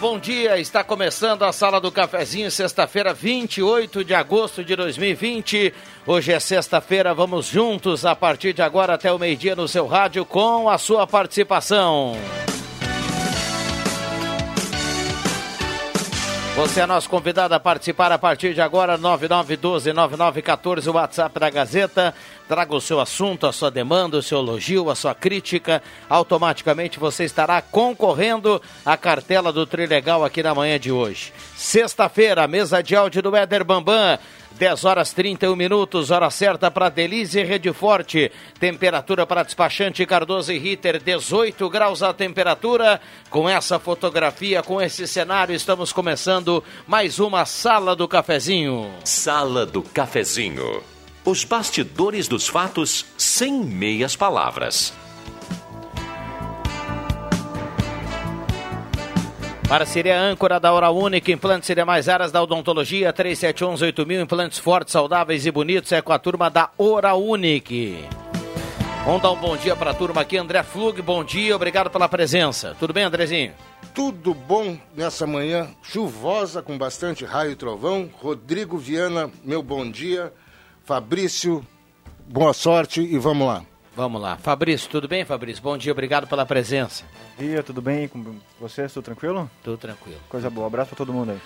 Bom dia. Está começando a Sala do Cafezinho, sexta-feira, 28 de agosto de 2020. Hoje é sexta-feira, vamos juntos a partir de agora até o meio-dia no seu rádio com a sua participação. Você é nosso convidado a participar a partir de agora, 9912-9914, o WhatsApp da Gazeta. Traga o seu assunto, a sua demanda, o seu elogio, a sua crítica. Automaticamente você estará concorrendo à cartela do Trilegal aqui na manhã de hoje. Sexta-feira, mesa de áudio do Éder Bambam. 10 horas 31 minutos, hora certa para Delize Rede Forte. Temperatura para despachante Cardoso e Ritter, 18 graus a temperatura. Com essa fotografia, com esse cenário, estamos começando mais uma Sala do Cafezinho. Sala do Cafezinho. Os bastidores dos fatos sem meias palavras. Parceria âncora da Hora Única, implantes seria mais áreas da odontologia, 3711-8000, implantes fortes, saudáveis e bonitos, é com a turma da Hora Unique. Vamos dar um bom dia para a turma aqui, André Flug, bom dia, obrigado pela presença. Tudo bem, Andrezinho? Tudo bom nessa manhã chuvosa, com bastante raio e trovão. Rodrigo Viana, meu bom dia. Fabrício, boa sorte e vamos lá. Vamos lá. Fabrício, tudo bem, Fabrício? Bom dia, obrigado pela presença. Bom dia, tudo bem com você? Tudo tranquilo? Tudo tranquilo. Coisa boa, abraço para todo mundo aí.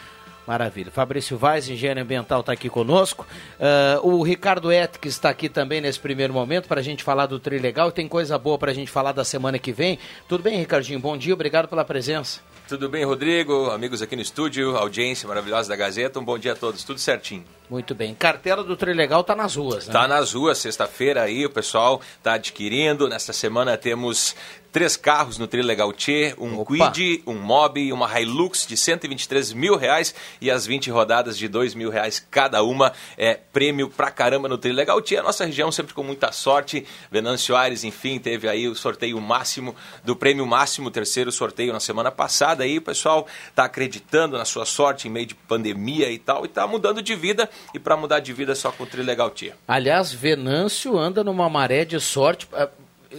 Maravilha. Fabrício Vaz, engenheiro ambiental, está aqui conosco. Uh, o Ricardo Etk está aqui também nesse primeiro momento para a gente falar do Trilegal. Tem coisa boa para a gente falar da semana que vem. Tudo bem, Ricardinho? Bom dia, obrigado pela presença. Tudo bem, Rodrigo? Amigos aqui no estúdio, audiência maravilhosa da Gazeta. Um bom dia a todos. Tudo certinho. Muito bem. Cartela do Trilegal está nas ruas, né? Está nas ruas. Sexta-feira aí o pessoal está adquirindo. Nesta semana temos três carros no Trilegal Tchê, um Opa. Quid, um Mob e uma Hilux de 123 mil reais e as 20 rodadas de 2 mil reais cada uma. É prêmio pra caramba no Trilegal Tchê. A nossa região sempre com muita sorte. Venâncio Aires, enfim, teve aí o sorteio máximo do prêmio máximo, terceiro sorteio na semana passada. Aí o pessoal tá acreditando na sua sorte em meio de pandemia e tal e tá mudando de vida. E para mudar de vida só com o Trilegal Tchê. Aliás, Venâncio anda numa maré de sorte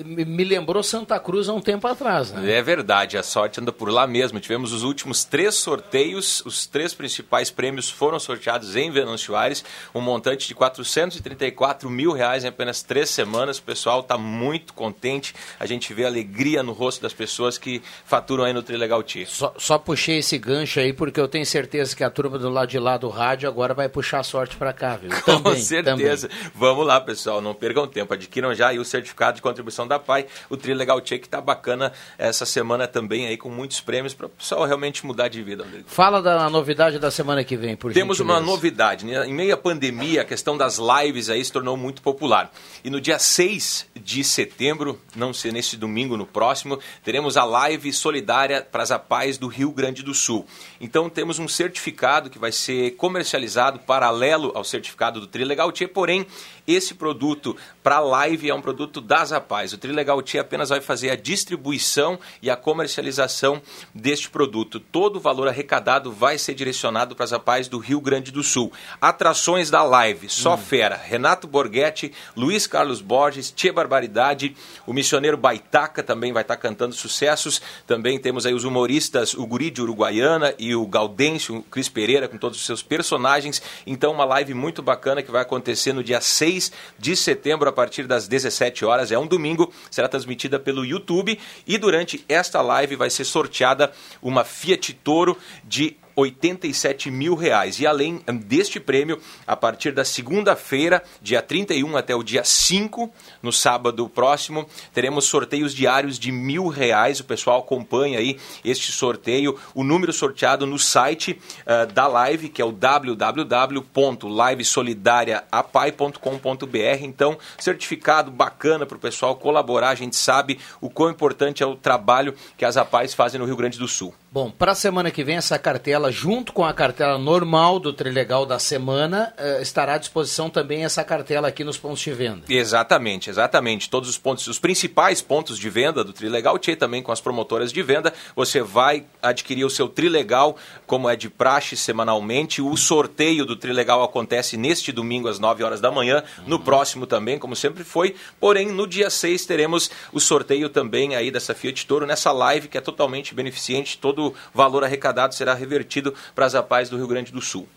me lembrou Santa Cruz há um tempo atrás, né? É verdade, a sorte anda por lá mesmo. Tivemos os últimos três sorteios, os três principais prêmios foram sorteados em Venâncio Aires, um montante de 434 mil reais em apenas três semanas. O pessoal está muito contente, a gente vê alegria no rosto das pessoas que faturam aí no Trilegal T. Só, só puxei esse gancho aí porque eu tenho certeza que a turma do lado de lá do rádio agora vai puxar a sorte para cá, viu? Com também, certeza. Também. Vamos lá, pessoal, não percam tempo, adquiram já aí o certificado de contribuição da PAI, o Tri Legal Check está bacana essa semana também aí com muitos prêmios para o pessoal realmente mudar de vida, Rodrigo. Fala da novidade da semana que vem, por Temos gentileza. uma novidade, né? em meio à pandemia, a questão das lives aí se tornou muito popular. E no dia 6 de setembro, não sei nesse domingo, no próximo, teremos a live solidária para as APAES do Rio Grande do Sul. Então temos um certificado que vai ser comercializado paralelo ao certificado do Tri Legal Tia, porém esse produto para live é um produto das APAES. O Trilegal Tia apenas vai fazer a distribuição e a comercialização deste produto. Todo o valor arrecadado vai ser direcionado para as APAES do Rio Grande do Sul. Atrações da live, só hum. fera. Renato Borghetti, Luiz Carlos Borges, Tia Barbaridade, o missioneiro Baitaca também vai estar cantando sucessos. Também temos aí os humoristas, o Guri de Uruguaiana e o Gaudêncio, o Cris Pereira, com todos os seus personagens. Então, uma live muito bacana que vai acontecer no dia 6 6 de setembro, a partir das 17 horas. É um domingo, será transmitida pelo YouTube. E durante esta live vai ser sorteada uma Fiat Toro de 87 mil reais. E além deste prêmio, a partir da segunda-feira, dia 31 até o dia 5, no sábado próximo, teremos sorteios diários de mil reais. O pessoal acompanha aí este sorteio, o número sorteado no site uh, da live, que é o www.livesolidariaapai.com.br. Então, certificado bacana para o pessoal colaborar. A gente sabe o quão importante é o trabalho que as APAIs fazem no Rio Grande do Sul. Bom, para a semana que vem, essa cartela, junto com a cartela normal do Trilegal da semana, eh, estará à disposição também essa cartela aqui nos pontos de venda. Exatamente, exatamente. Todos os pontos, os principais pontos de venda do Trilegal Tchê, também com as promotoras de venda. Você vai adquirir o seu Trilegal, como é de praxe semanalmente. O sorteio do Trilegal acontece neste domingo às 9 horas da manhã, uhum. no próximo também, como sempre foi. Porém, no dia 6 teremos o sorteio também aí dessa Fiat Toro, nessa live que é totalmente beneficente, todo valor arrecadado será revertido para as APAES do Rio Grande do Sul.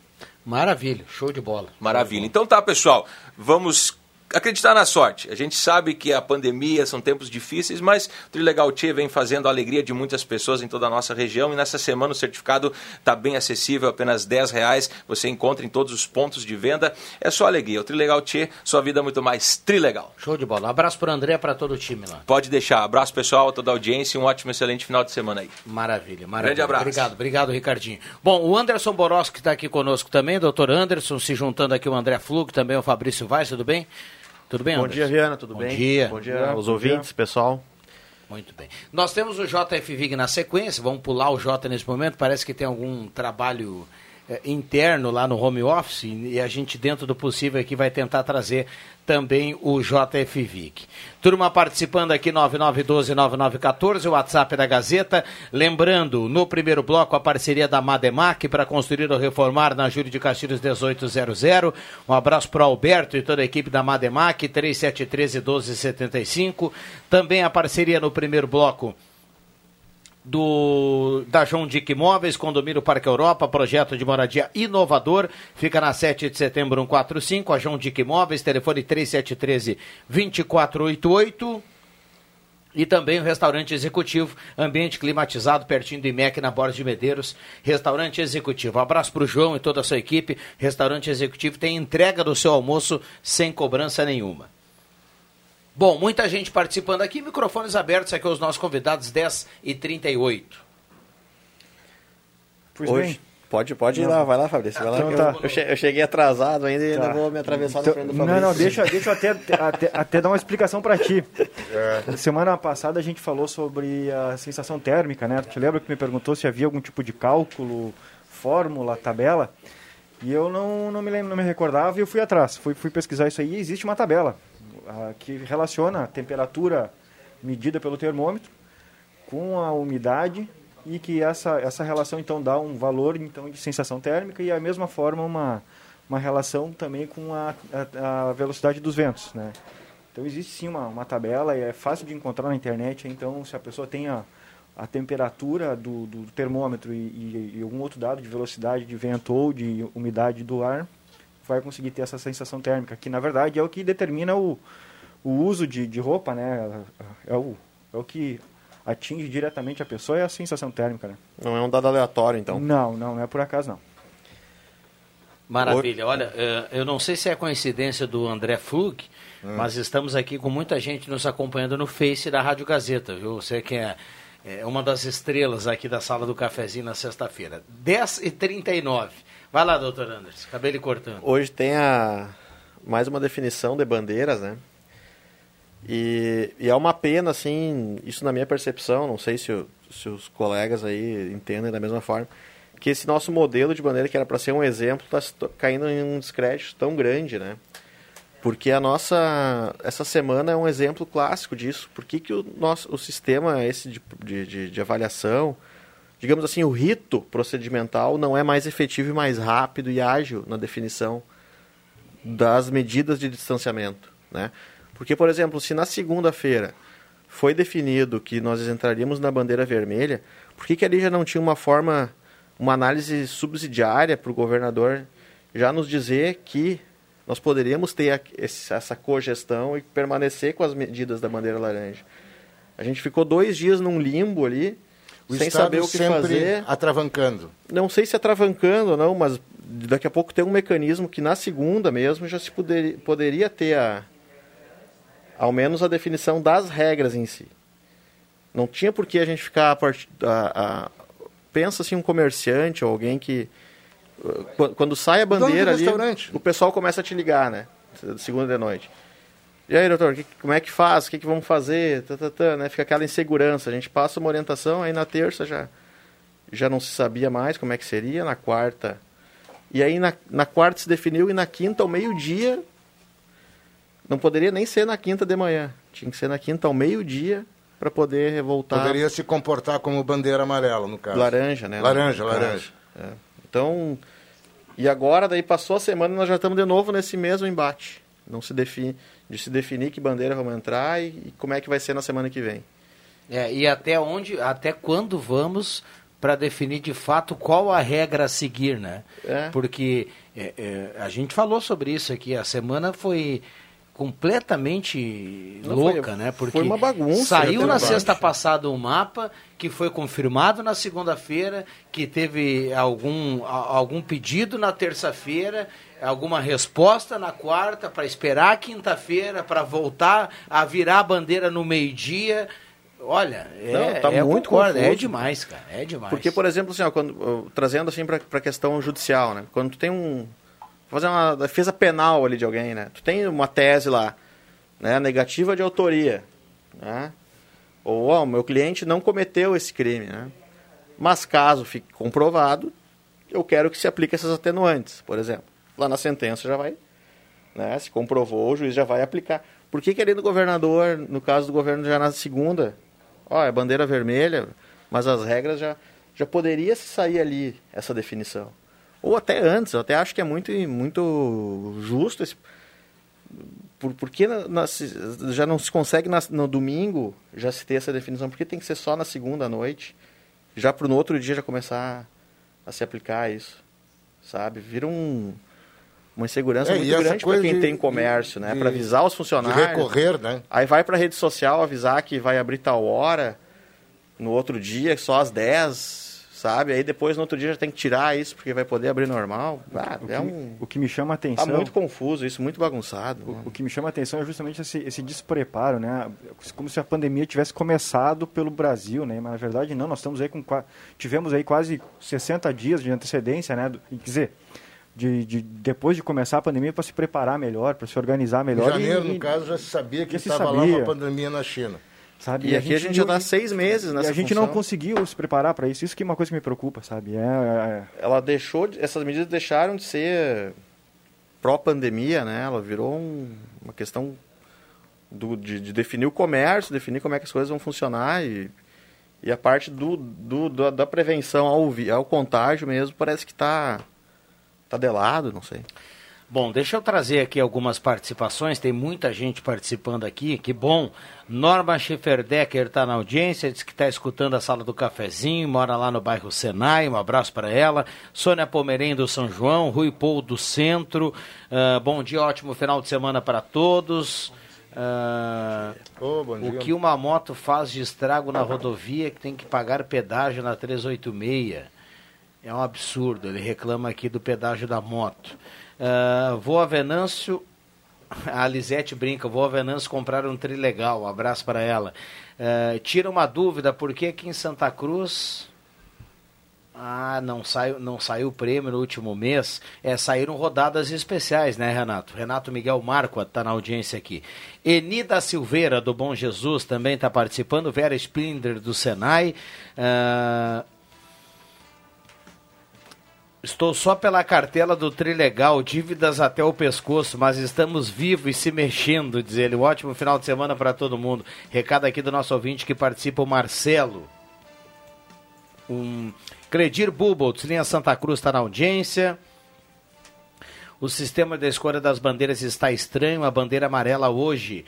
Maravilha, show de bola. Maravilha. Então tá, pessoal, vamos acreditar na sorte. A gente sabe que a pandemia são tempos difíceis, mas o Trilegal Tchê vem fazendo a alegria de muitas pessoas em toda a nossa região e nessa semana o certificado está bem acessível, apenas 10 reais. Você encontra em todos os pontos de venda. É só alegria. O Trilegal Tchê, sua vida muito mais trilegal. Show de bola. Um abraço para o André para todo o time lá. Pode deixar. Abraço pessoal, a toda a audiência e um ótimo, excelente final de semana aí. Maravilha, maravilha. Grande abraço. Obrigado, obrigado, Ricardinho. Bom, o Anderson Boroski está aqui conosco também, doutor Anderson, se juntando aqui o André Flug, também o Fabrício Vaz, tudo bem? Tudo bem, Bom Anderson? dia, Viana, tudo Bom bem? Dia. Bom dia aos ouvintes, pessoal. Muito bem. Nós temos o JF Vig na sequência, vamos pular o J nesse momento, parece que tem algum trabalho é, interno lá no home office e a gente, dentro do possível, aqui vai tentar trazer também o JF Vic. Turma participando aqui 9912-9914, o WhatsApp da Gazeta. Lembrando, no primeiro bloco, a parceria da Mademac para construir ou reformar na Júlio de Castilhos 1800. Um abraço para o Alberto e toda a equipe da Mademac, 3713-1275. Também a parceria no primeiro bloco do da João Dick Imóveis, Condomínio Parque Europa, projeto de moradia inovador, fica na 7 de setembro 145, a João Dick Imóveis, telefone 3713 2488. E também o restaurante executivo, ambiente climatizado, pertinho do IMEC, na Borda de Medeiros. Restaurante executivo. Abraço para o João e toda a sua equipe. Restaurante executivo tem entrega do seu almoço sem cobrança nenhuma. Bom, muita gente participando aqui, microfones abertos aqui aos nossos convidados, 10 e 38. Pois Hoje, bem. Pode, pode ir lá, vai lá, Fabrício. Vai lá. Então, tá. eu, eu, cheguei atrasado ainda e tá. ainda vou me atravessar então, na frente do Fabrício. Não, não, deixa, deixa eu até, até, até dar uma explicação para ti. É. Semana passada a gente falou sobre a sensação térmica, né? Tu te lembra que me perguntou se havia algum tipo de cálculo, fórmula, tabela? E eu não, não me lembro, não me recordava e eu fui atrás. Fui, fui pesquisar isso aí e existe uma tabela que relaciona a temperatura medida pelo termômetro com a umidade e que essa, essa relação então dá um valor então de sensação térmica e a mesma forma uma, uma relação também com a, a, a velocidade dos ventos, né? Então existe sim uma, uma tabela e é fácil de encontrar na internet, então se a pessoa tem a, a temperatura do, do termômetro e, e, e algum outro dado de velocidade de vento ou de umidade do ar, vai conseguir ter essa sensação térmica, que na verdade é o que determina o, o uso de, de roupa, né? É o, é o que atinge diretamente a pessoa, é a sensação térmica, né? Não é um dado aleatório, então? Não, não, não é por acaso, não. Maravilha. Olha, eh, eu não sei se é coincidência do André Flug, hum. mas estamos aqui com muita gente nos acompanhando no Face da Rádio Gazeta, viu? Você que é, é uma das estrelas aqui da sala do cafezinho na sexta-feira. 10h39. Vai lá, doutor Anderson, cabelo cortando. Hoje tem a mais uma definição de bandeiras, né? E, e, é uma pena, assim, isso na minha percepção, não sei se, se os colegas aí entendem da mesma forma, que esse nosso modelo de bandeira que era para ser um exemplo está caindo em um descrédito tão grande, né? Porque a nossa essa semana é um exemplo clássico disso. Por que, que o nosso o sistema esse de, de, de avaliação digamos assim, o rito procedimental não é mais efetivo e mais rápido e ágil na definição das medidas de distanciamento, né? Porque, por exemplo, se na segunda-feira foi definido que nós entraríamos na bandeira vermelha, por que, que ali já não tinha uma forma, uma análise subsidiária para o governador já nos dizer que nós poderíamos ter essa cogestão e permanecer com as medidas da bandeira laranja? A gente ficou dois dias num limbo ali, O sem Estado saber o que sempre fazer. atravancando. Não sei se atravancando ou não, mas daqui a pouco tem um mecanismo que na segunda mesmo já se poderia, poderia ter a, ao menos a definição das regras em si. Não tinha por que a gente ficar a part... a, a... pensa assim um comerciante ou alguém que uh, quando sai a bandeira ali, o pessoal começa a te ligar, né? Segunda de noite. E aí, doutor, que, como é que faz? O que, que vamos fazer? Tá, tá, tá, né? Fica aquela insegurança. A gente passa uma orientação, aí na terça já, já não se sabia mais como é que seria, na quarta. E aí na, na quarta se definiu e na quinta, ao meio-dia, não poderia nem ser na quinta de manhã. Tinha que ser na quinta ao meio-dia para poder voltar. Poderia se comportar como bandeira amarela, no caso. Laranja, né? Laranja, laranja. É. Então, e agora daí passou a semana nós já estamos de novo nesse mesmo embate. Não se define de se definir que bandeira vamos entrar e, e como é que vai ser na semana que vem. É, e até onde, até quando vamos para definir de fato qual a regra a seguir, né? É. Porque é, é, a gente falou sobre isso aqui, a semana foi completamente Não, louca, foi, né? Porque foi uma bagunça. Saiu na sexta passada um mapa que foi confirmado na segunda-feira, que teve algum, algum pedido na terça-feira alguma resposta na quarta para esperar a quinta-feira para voltar a virar a bandeira no meio-dia. Olha, é, Não, tá é, muito concordo, é demais, cara, é demais. Porque, por exemplo, assim, ó, quando, trazendo assim para a questão judicial, né? Quando tu tem um fazer uma defesa penal ali de alguém, né? Tu tem uma tese lá, né, negativa de autoria, né? Ou o meu cliente não cometeu esse crime, né? Mas caso fique comprovado, eu quero que se aplique essas atenuantes, por exemplo lá na sentença já vai, né, se comprovou, o juiz já vai aplicar. Por que, que ali no governador, no caso do governo já na segunda, ó, é bandeira vermelha, mas as regras já, já poderia sair ali essa definição. Ou até antes, eu até acho que é muito, muito justo esse, por, por que na, na, já não se consegue na, no domingo já se ter essa definição? Por que tem que ser só na segunda noite? Já para no outro dia já começar a se aplicar isso, sabe? Vira um, uma insegurança é, muito grande para quem de, tem comércio, né? Para avisar os funcionários. De recorrer, né? Aí vai para a rede social avisar que vai abrir tal hora, no outro dia, só às 10, sabe? Aí depois no outro dia já tem que tirar isso porque vai poder abrir normal. Ah, o, é que, um... o que me chama a atenção... Tá muito confuso isso, muito bagunçado. O, o que me chama a atenção é justamente esse, esse, despreparo, né? Como se a pandemia tivesse começado pelo Brasil, né? Mas na verdade não, nós estamos aí com... Tivemos aí quase 60 dias de antecedência, né? Quer dizer de, de, depois de começar a pandemia para se preparar melhor, para se organizar melhor. Em janeiro, e, no caso, já se sabia que estava lá uma pandemia na China. Sabe? E, e aqui a gente, a gente já está seis meses nessa E a gente função. não conseguiu se preparar para isso. Isso que é uma coisa que me preocupa, sabe? É, é... Ela deixou, essas medidas deixaram de ser pró-pandemia, né? Ela virou um, uma questão do, de, de, definir o comércio, definir como é que as coisas vão funcionar e, e a parte do, do, do da prevenção ao, ao contágio mesmo parece que está Tá de lado, não sei. Bom, deixa eu trazer aqui algumas participações, tem muita gente participando aqui, que bom. Norma Schifferdecker está na audiência, diz que está escutando a sala do cafezinho, mora lá no bairro Senai, um abraço para ela. Sônia Pomerém do São João, Rui Paul do Centro, uh, bom dia, ótimo final de semana para todos. Uh, oh, o que uma moto faz de estrago na rodovia que tem que pagar pedágio na 386? É um absurdo. Ele reclama aqui do pedágio da moto. Uh, vou a Venâncio. A Lisete brinca, vou a Venâncio comprar um trilegal. Um abraço para ela. Uh, tira uma dúvida, por que aqui em Santa Cruz. Ah, não saiu, não saiu o prêmio no último mês. É, saíram rodadas especiais, né, Renato? Renato Miguel Marco está na audiência aqui. Enida Silveira, do Bom Jesus, também está participando. Vera Splinder, do Senai. Uh, Estou só pela cartela do Trilegal, dívidas até o pescoço, mas estamos vivos e se mexendo, diz ele. Um ótimo final de semana para todo mundo. Recado aqui do nosso ouvinte que participa, o Marcelo. Um Credir Buboltz, linha Santa Cruz, está na audiência. O sistema da escolha das bandeiras está estranho. A bandeira amarela hoje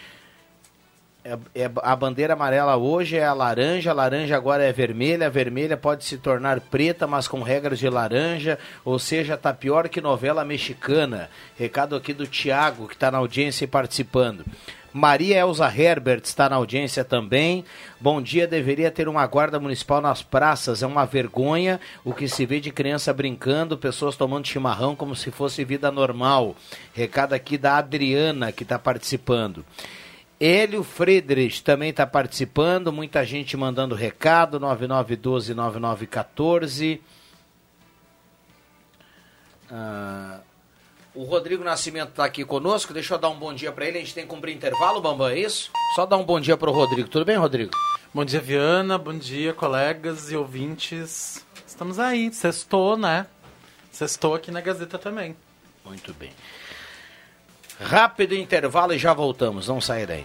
é, é, a bandeira amarela hoje é a laranja, a laranja agora é vermelha, a vermelha pode se tornar preta, mas com regras de laranja, ou seja, tá pior que novela mexicana. Recado aqui do Tiago, que está na audiência e participando. Maria Elza Herbert está na audiência também. Bom dia, deveria ter uma guarda municipal nas praças. É uma vergonha o que se vê de criança brincando, pessoas tomando chimarrão como se fosse vida normal. Recado aqui da Adriana, que está participando. Hélio Friedrich também está participando, muita gente mandando recado, 9912-9914. Ah, o Rodrigo Nascimento está aqui conosco, deixa eu dar um bom dia para ele, a gente tem que cumprir intervalo, Bambam, é isso? Só dar um bom dia para o Rodrigo, tudo bem, Rodrigo? Bom dia, Viana, bom dia, colegas e ouvintes. Estamos aí, sextou, né? Sextou aqui na Gazeta também. Muito bem. Rápido intervalo e já voltamos, não sair daí.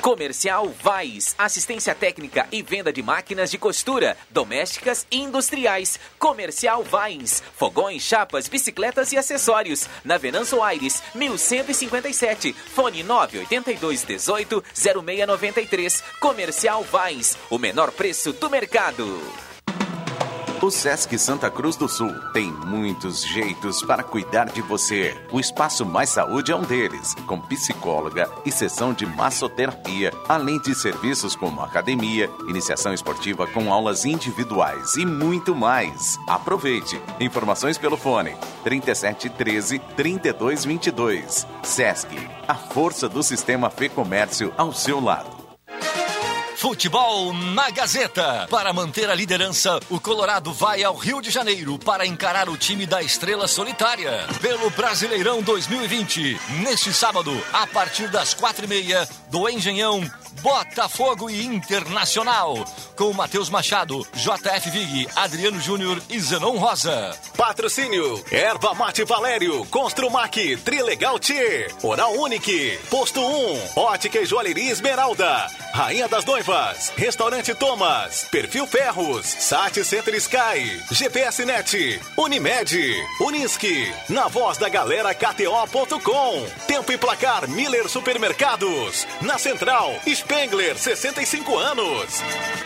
Comercial Vais, assistência técnica e venda de máquinas de costura, domésticas e industriais. Comercial Vais, fogões, chapas, bicicletas e acessórios. Na Venanço Aires, 1157, fone 982 18 0693. Comercial Vais, o menor preço do mercado. O Sesc Santa Cruz do Sul tem muitos jeitos para cuidar de você. O Espaço Mais Saúde é um deles, com psicóloga e sessão de massoterapia, além de serviços como academia, iniciação esportiva com aulas individuais e muito mais. Aproveite. Informações pelo fone 3713 3222. Sesc, a força do sistema Fê Comércio ao seu lado. Futebol na Gazeta. Para manter a liderança, o Colorado vai ao Rio de Janeiro para encarar o time da Estrela Solitária pelo Brasileirão 2020. Neste sábado, a partir das quatro e meia, do Engenhão, Botafogo e Internacional. Com Matheus Machado, JF Vig, Adriano Júnior e Zenon Rosa. Patrocínio: Erva Mate Valério, Construmac, Trilegal T, Oral Unique, Posto 1, Ótica e Joalheria Esmeralda, Rainha das Noivas, Restaurante Thomas, Perfil Ferros, Sat Center Sky, GPS Net, Unimed, Unisque, na voz da galera KTO.com, Tempo e Placar Miller Supermercados, na Central, Spengler, 65 anos.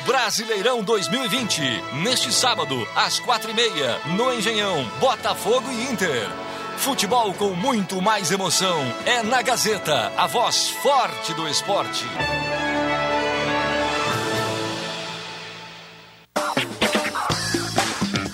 Brasileirão 2020. Neste sábado, às quatro e meia, no Engenhão, Botafogo e Inter. Futebol com muito mais emoção. É na Gazeta, a voz forte do esporte.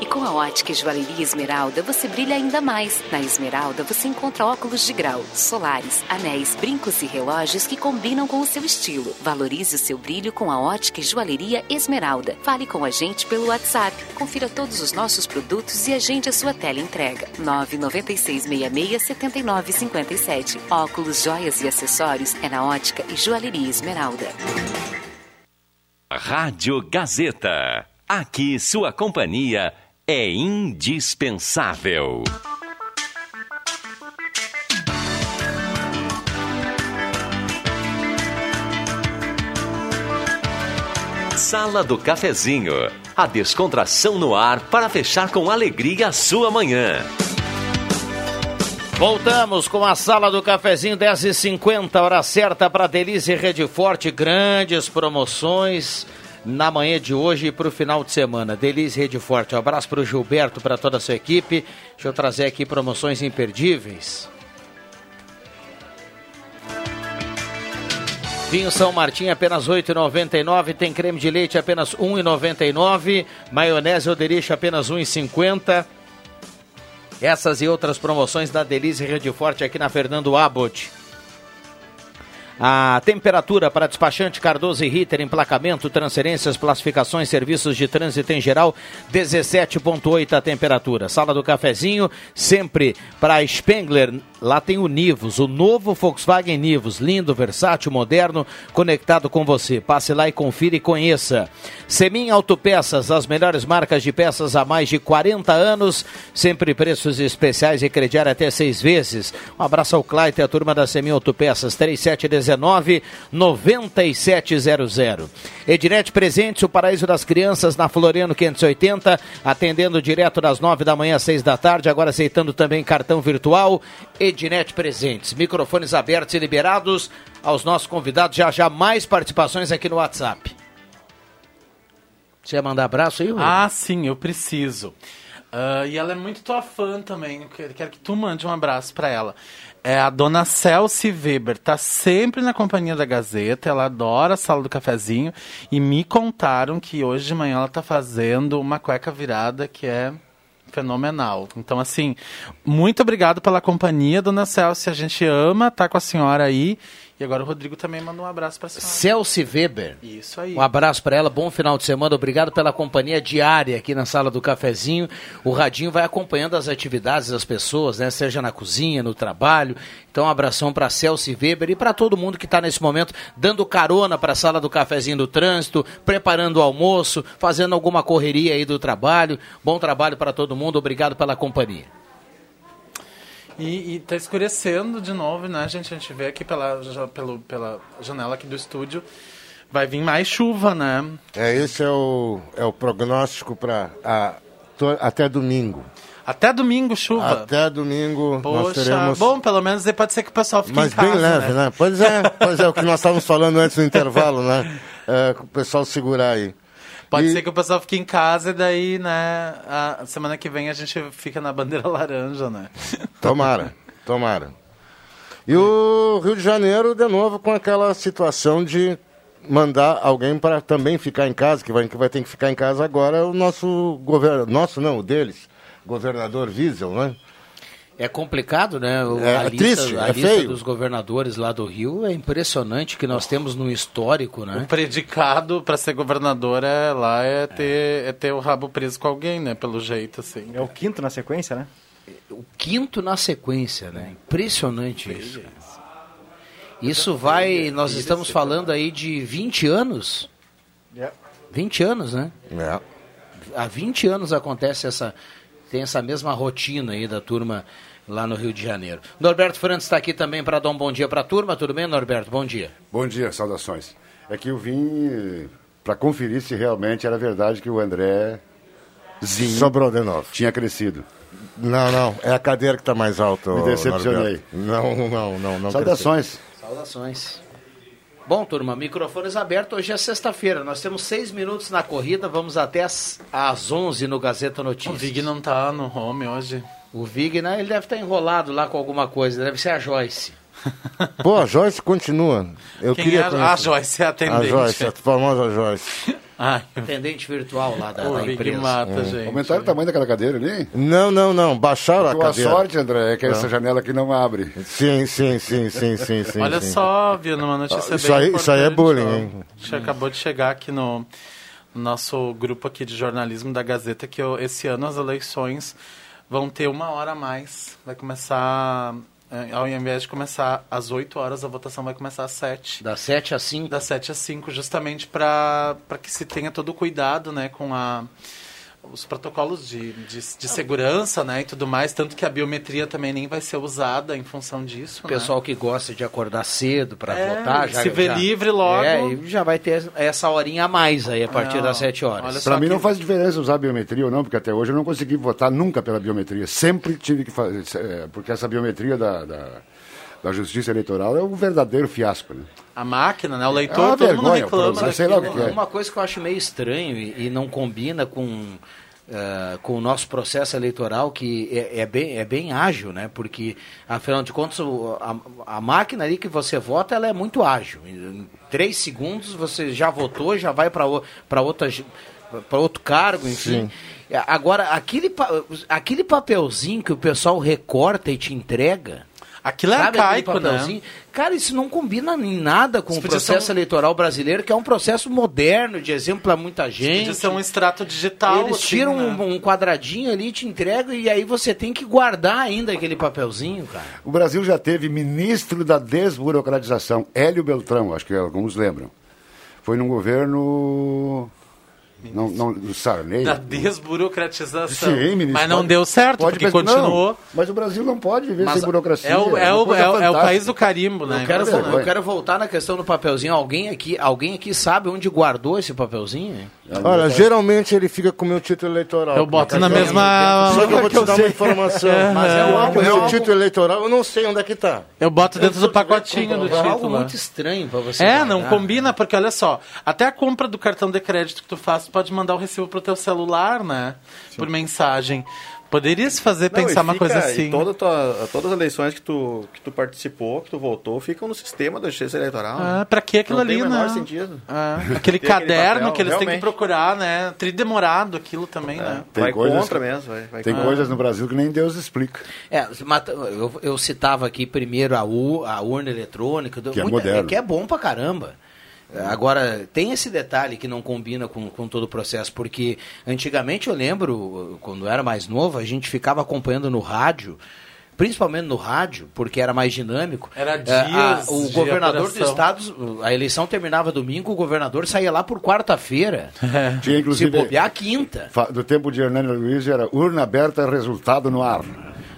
E com a ótica joalheria Esmeralda, você brilha ainda mais. Na Esmeralda, você encontra óculos de grau, solares, anéis, brincos e relógios que combinam com o seu estilo. Valorize o seu brilho com a ótica joalheria Esmeralda. Fale com a gente pelo WhatsApp. Confira todos os nossos produtos e agende a sua tela entrega. 996667957. Óculos, joias e acessórios é na ótica e joalheria Esmeralda. Rádio Gazeta. Aqui sua companhia é indispensável. Sala do Cafezinho. A descontração no ar para fechar com alegria a sua manhã. Voltamos com a sala do cafezinho 10h50, hora certa para Delize Rede Forte, grandes promoções na manhã de hoje e para o final de semana. Delize Rede Forte, um abraço para o Gilberto, para toda a sua equipe. Deixa eu trazer aqui promoções imperdíveis. Vinho São Martim apenas R$ 8,99. Tem creme de leite apenas R$ 1,99. Maionese Oderich apenas R$ 1,50. Essas e outras promoções da Delize Rede Forte aqui na Fernando Abbott. A temperatura para despachante Cardoso e Ritter, emplacamento, transferências, classificações, serviços de trânsito em geral, 17,8 a temperatura. Sala do cafezinho, sempre para Spengler, lá tem o Nivus, o novo Volkswagen Nivus, lindo, versátil, moderno, conectado com você. Passe lá e confira e conheça. Semin Autopeças, as melhores marcas de peças há mais de 40 anos, sempre preços especiais e crediário até seis vezes. Um abraço ao Claite e a turma da Semin Autopeças, 3719 9700. Ednet Presentes, o paraíso das crianças na Floriano 580, atendendo direto das 9 da manhã às 6 da tarde, agora aceitando também cartão virtual. Ednet Presentes, microfones abertos e liberados aos nossos convidados, já já mais participações aqui no WhatsApp. Você ia mandar abraço aí? Ah, sim, eu preciso. Uh, e ela é muito tua fã também. Quero que tu mande um abraço para ela. É a dona Celci Weber, tá sempre na companhia da Gazeta, ela adora a sala do cafezinho e me contaram que hoje de manhã ela tá fazendo uma cueca virada que é fenomenal. Então, assim, muito obrigado pela companhia, dona Celci. A gente ama estar tá com a senhora aí e agora o Rodrigo também manda um abraço para a senhora. Celci Weber. Isso aí. Um abraço para ela, bom final de semana. Obrigado pela companhia diária aqui na sala do cafezinho. O Radinho vai acompanhando as atividades das pessoas, né? Seja na cozinha, no trabalho. Então, um abração para Celci Weber e para todo mundo que está nesse momento dando carona para a sala do cafezinho do trânsito, preparando o almoço, fazendo alguma correria aí do trabalho. Bom trabalho para todo mundo. Obrigado pela companhia. E, e tá escurecendo de novo, né, gente? A gente vê aqui pela, já, pelo, pela janela aqui do estúdio. Vai vir mais chuva, né? É, esse é o, é o prognóstico para até domingo. Até domingo, chuva. Até domingo Poxa, nós teremos... bom, pelo menos aí pode ser que o pessoal fique Mas em casa, bem leve, né? Pois é, pois é, o que nós estávamos falando antes do intervalo, né? É, o pessoal segurar aí. Pode E- ser que o pessoal fique em casa e daí, né, a semana que vem a gente fica na bandeira laranja, né? Tomara, tomara. E o Rio de Janeiro, de novo, com aquela situação de mandar alguém para também ficar em casa, que vai, que vai ter que ficar em casa agora, o nosso governo, nosso não, o deles, governador Wiesel, né? É complicado, né? O- É, a é lista, triste, a é lista feio. dos governadores lá do Rio é impressionante que nós temos no histórico, né? O predicado para ser governador é, lá é ter, é ter o rabo preso com alguém, né? Pelo jeito, assim. É o quinto na sequência, né? O quinto na sequência, né? Impressionante isso. Isso vai, nós estamos falando aí de 20 anos. 20 anos, né? É. Há 20 anos acontece essa. Tem essa mesma rotina aí da turma lá no Rio de Janeiro. Norberto Frantes está aqui também para dar um bom dia para a turma. Tudo bem, Norberto? Bom dia. Bom dia, saudações. É que eu vim para conferir se realmente era verdade que o André Zinho Sobrou de novo. tinha crescido. Não, não. É a cadeira que está mais alta. Me decepcionei. Norberto. Não, não, não. não Saudações. Saudações. Bom, turma, microfones abertos. Hoje é sexta-feira. Nós temos seis minutos na corrida. Vamos até às, às 11 no Gazeta Notícias. O Vig não tá no home hoje. O Vig, né, ele deve estar enrolado lá com alguma coisa. Deve ser a Joyce. Pô, a Joyce continua. Eu Quem queria é? conhecer. A Joyce é a A atendente. Joyce, a famosa Joyce. Ai, Atendente virtual lá da, o da empresa. mata, gente. Aumentaram o tamanho daquela cadeira ali? Não, não, não. Baixaram a cadeira. sorte, André, é que Não. essa janela aqui não abre. Sim, sim, sim, sim, sim, sim. Olha sim. só, Viana, uma notícia Ah, isso bem aí- isso aí é bullying, hein? Acabou de chegar aqui no, no nosso grupo aqui de jornalismo da Gazeta que eu- esse ano as eleições vão ter uma hora a mais. Vai começar, eh, ao invés de começar às 8 horas, a votação vai começar às 7. Das 7 às 5? Das 7 às 5, justamente para que se tenha todo o cuidado né, com a, os protocolos de, de, de segurança né, e tudo mais. Tanto que a biometria também nem vai ser usada em função disso. O né? pessoal que gosta de acordar cedo para É, votar já se vê já- livre logo. É, e já vai ter essa horinha a mais aí a partir Não, das 7 horas. Para mim não faz diferença usar biometria ou não, porque até hoje eu não consegui votar nunca pela biometria. Sempre tive que fazer, é, porque essa biometria da, da, da Justiça Eleitoral é um verdadeiro fiasco. Né? A máquina, né? O leitor, É uma todo mundo vergonha, reclama. por- sei lá o que é. né? Uma coisa que eu acho meio estranho e, e não combina com, eh, com o nosso processo eleitoral, que é, é bem, é bem ágil, né? Porque, afinal de contas, a, a máquina ali que você vota, ela é muito ágil. Em, em três segundos você já votou, já vai para outra para outro cargo, enfim. Agora, aquele, pa- aquele papelzinho que o pessoal recorta e te entrega. Aquilo é sabe aquele arcaico, né? papelzinho? Cara, isso não combina em nada com Isso o processo ser um- eleitoral brasileiro, que é um processo moderno, de exemplo para muita gente. Podia ser um extrato digital. Eles assim, tiram né? um, um quadradinho ali, te entregam e aí você tem que guardar ainda aquele papelzinho, cara. O Brasil já teve ministro da desburocratização, Hélio Beltrão, acho que alguns lembram. Foi num governo. Não, não, do Sarney. Da desburocratização. Sim, ministro. Mas não pode- deu certo, pode porque continuou. Não, mas o Brasil não pode viver Mas sem burocracia. É o, é o, coisa é o- é o fantástica. país do carimbo, né? Eu quero, eu quero voltar na questão do papelzinho. Alguém aqui, alguém aqui sabe onde guardou esse papelzinho? Olha, geralmente ele fica com o meu título eleitoral. Eu boto na é- mesma- Só que eu vou te eu dar uma informação. É, Mas é é, algo, é meu algo- título eleitoral, eu não sei onde é que tá. Eu boto dentro do pacotinho do É algo título. muito estranho para você. É, não combina, porque olha só, até a compra do cartão de crédito que tu faz, tu pode mandar o recibo pro teu celular, né? Por mensagem. Poderia se fazer Não, pensar e uma fica- coisa assim. toda tua- todas as eleições que tu, que tu participou, que tu votou, ficam no sistema da justiça eleitoral. Ah, né? pra que aquilo Não ali, tem o menor né? sentido. Ah, aquele Tem aquele caderno papel, que eles têm que realmente. procurar, né? Tridemorado aquilo também, né? Tem vai coisas contra que- mesmo. Vai, vai Tem contra. coisas no Brasil que nem Deus explica. É, eu, eu citava aqui primeiro a, U, a urna eletrônica, Que é moderno. que é bom pra caramba. Agora, tem esse detalhe que não combina com, com todo o processo, porque antigamente eu lembro, quando eu era mais novo, a gente ficava acompanhando no rádio, principalmente no rádio, porque era mais dinâmico. Era É, a- dias o de governador do apuração. estado, a eleição terminava domingo, o governador saía lá por quarta-feira. Tinha Se inclusive. bobear, quinta. Do tempo de Hernani Luiz era urna aberta, resultado no ar.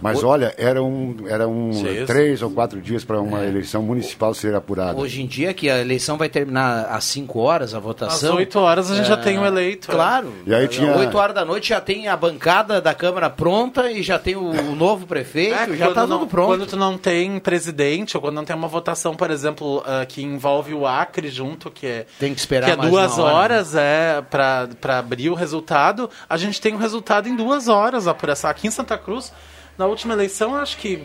Mas olha, eram era um, Sim. três ou quatro dias para uma eleição municipal ser apurada. Hoje em dia, que a eleição vai terminar às 5 horas, a Às votação. 8 horas a gente já É, tem o eleito. Claro. E aí tinha- 8 horas da noite já tem a bancada da Câmara pronta e já tem o, o novo prefeito, É, já está não- tudo pronto. Quando tu não tem presidente, ou quando não tem uma votação, por exemplo, ah, que envolve o Acre junto, que é, Tem que esperar que é mais duas hora, horas é, para abrir o resultado, a gente tem o resultado em duas horas a apuração. Aqui em Santa Cruz, na última eleição, eu acho que.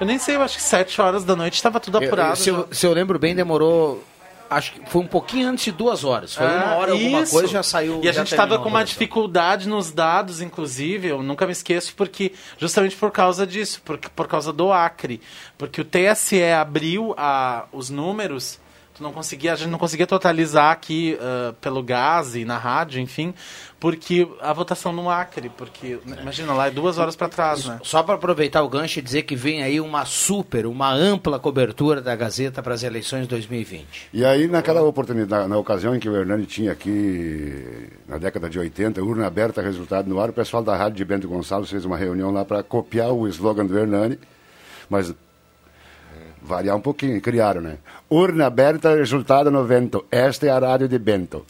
Eu nem sei, eu acho que sete horas da noite estava tudo Eu- eu- apurado. se, eu, se eu lembro bem, demorou. Acho que foi um pouquinho antes de duas horas. Foi uma hora, alguma É, isso. coisa já saiu. E a gente estava com uma dificuldade nos dados, inclusive, eu nunca me esqueço, porque justamente por causa disso, por, por causa do Acre. Porque o TSE abriu a, os números, Tu não conseguia, a gente não conseguia totalizar aqui uh, pelo gás e na rádio, enfim, porque a votação no Acre, porque imagina lá é duas horas para trás, né? Só para aproveitar o gancho e dizer que vem aí uma super, uma ampla cobertura da Gazeta para as eleições 2020. E aí, naquela oportunidade, na ocasião em que o Hernani tinha aqui, na década de 80, urna aberta, resultado no ar, o pessoal da rádio de Bento Gonçalves fez uma reunião lá para copiar o slogan do Hernani, mas variar um pouquinho, criaram, né? Urna aberta, resultado no vento. Esta é a rádio de Bento.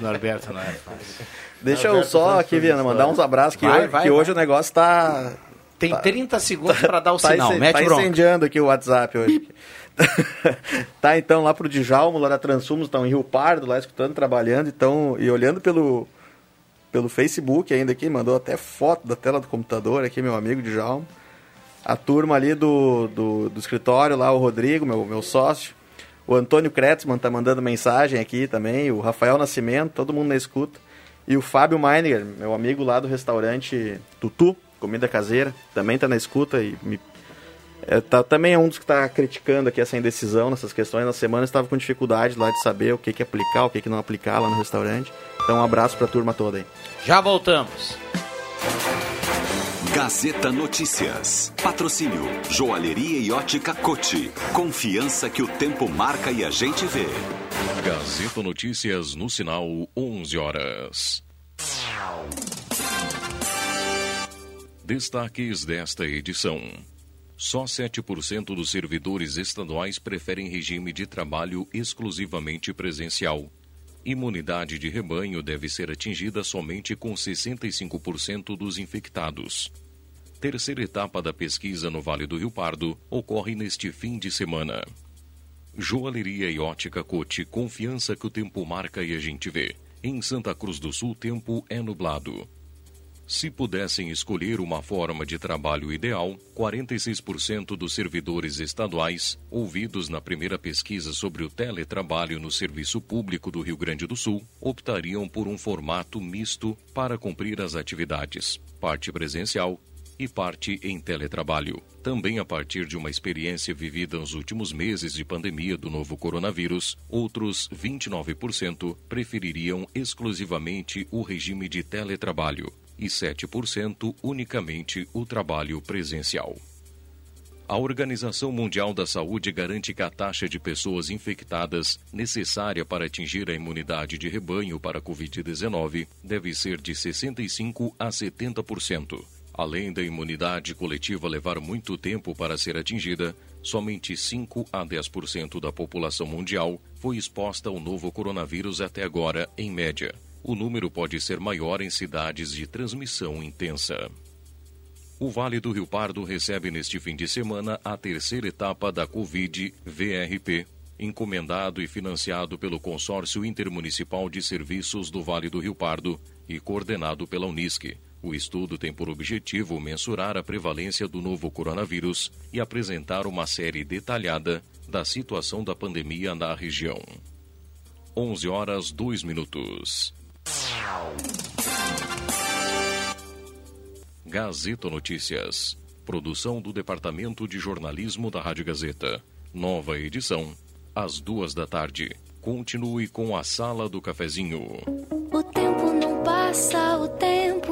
Norberto não é fácil. Deixa eu só aqui, Viana, mandar uns abraços, que, Vai, hoje, vai, que vai. hoje o negócio está... Tem 30 segundos para dar o tá sinal. Mete tá bronca. incendiando aqui o WhatsApp hoje. tá então lá pro Djalmo, lá da Transumos, estão em Rio Pardo, lá escutando, trabalhando, então, e olhando pelo, pelo Facebook ainda aqui, mandou até foto da tela do computador aqui, meu amigo Djalmo. A turma ali do, do, do escritório lá, o Rodrigo, meu, meu sócio. O Antônio Kretzmann tá mandando mensagem aqui também, o Rafael Nascimento, todo mundo na escuta. E o Fábio Meininger, meu amigo lá do restaurante Tutu, comida caseira, também tá na escuta e me é, tá- também é um dos que está criticando aqui essa indecisão nessas questões. Na semana estava com dificuldade lá de saber o que, que aplicar, o que, que não aplicar lá no restaurante. Então um abraço para a turma toda aí. Já voltamos. Gazeta Notícias. Patrocínio Joalheria e Ótica Cote. Confiança que o tempo marca e a gente vê. Gazeta Notícias no sinal 11 horas. Destaques desta edição. Só 7% dos servidores estaduais preferem regime de trabalho exclusivamente presencial. Imunidade de rebanho deve ser atingida somente com 65% dos infectados. Terceira etapa da pesquisa no Vale do Rio Pardo ocorre neste fim de semana. Joalheria e ótica Cote, confiança que o tempo marca e a gente vê. Em Santa Cruz do Sul, tempo é nublado. Se pudessem escolher uma forma de trabalho ideal, 46% dos servidores estaduais, ouvidos na primeira pesquisa sobre o teletrabalho no serviço público do Rio Grande do Sul, optariam por um formato misto para cumprir as atividades, parte presencial e parte em teletrabalho. Também a partir de uma experiência vivida nos últimos meses de pandemia do novo coronavírus, outros 29% prefeririam exclusivamente o regime de teletrabalho e 7% unicamente o trabalho presencial. A Organização Mundial da Saúde garante que a taxa de pessoas infectadas necessária para atingir a imunidade de rebanho para a Covid-19 deve ser de 65% a 70%. Além da imunidade coletiva levar muito tempo para ser atingida, somente 5 a 10% da população mundial foi exposta ao novo coronavírus até agora, em média. O número pode ser maior em cidades de transmissão intensa. O Vale do Rio Pardo recebe neste fim de semana a terceira etapa da Covid VRP, encomendado e financiado pelo Consórcio Intermunicipal de Serviços do Vale do Rio Pardo e coordenado pela Unisc. O estudo tem por objetivo mensurar a prevalência do novo coronavírus e apresentar uma série detalhada da situação da pandemia na região. 11 horas 2 minutos. Gazeta Notícias. Produção do Departamento de Jornalismo da Rádio Gazeta. Nova edição, às duas da tarde. Continue com a Sala do Cafezinho. O tempo não passa, o tempo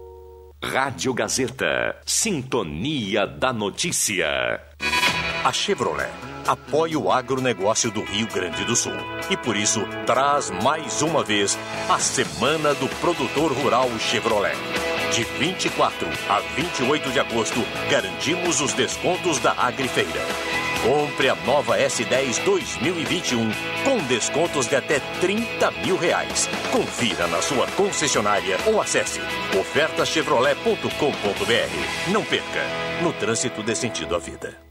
Rádio Gazeta. Sintonia da Notícia. A Chevrolet apoia o agronegócio do Rio Grande do Sul e por isso traz mais uma vez a Semana do Produtor Rural Chevrolet. De 24 a 28 de agosto, garantimos os descontos da Agrifeira. Compre a nova S10 2021 com descontos de até 30 mil reais. Confira na sua concessionária ou acesse ofertaschevrolet.com.br. Não perca, no trânsito dê sentido à vida.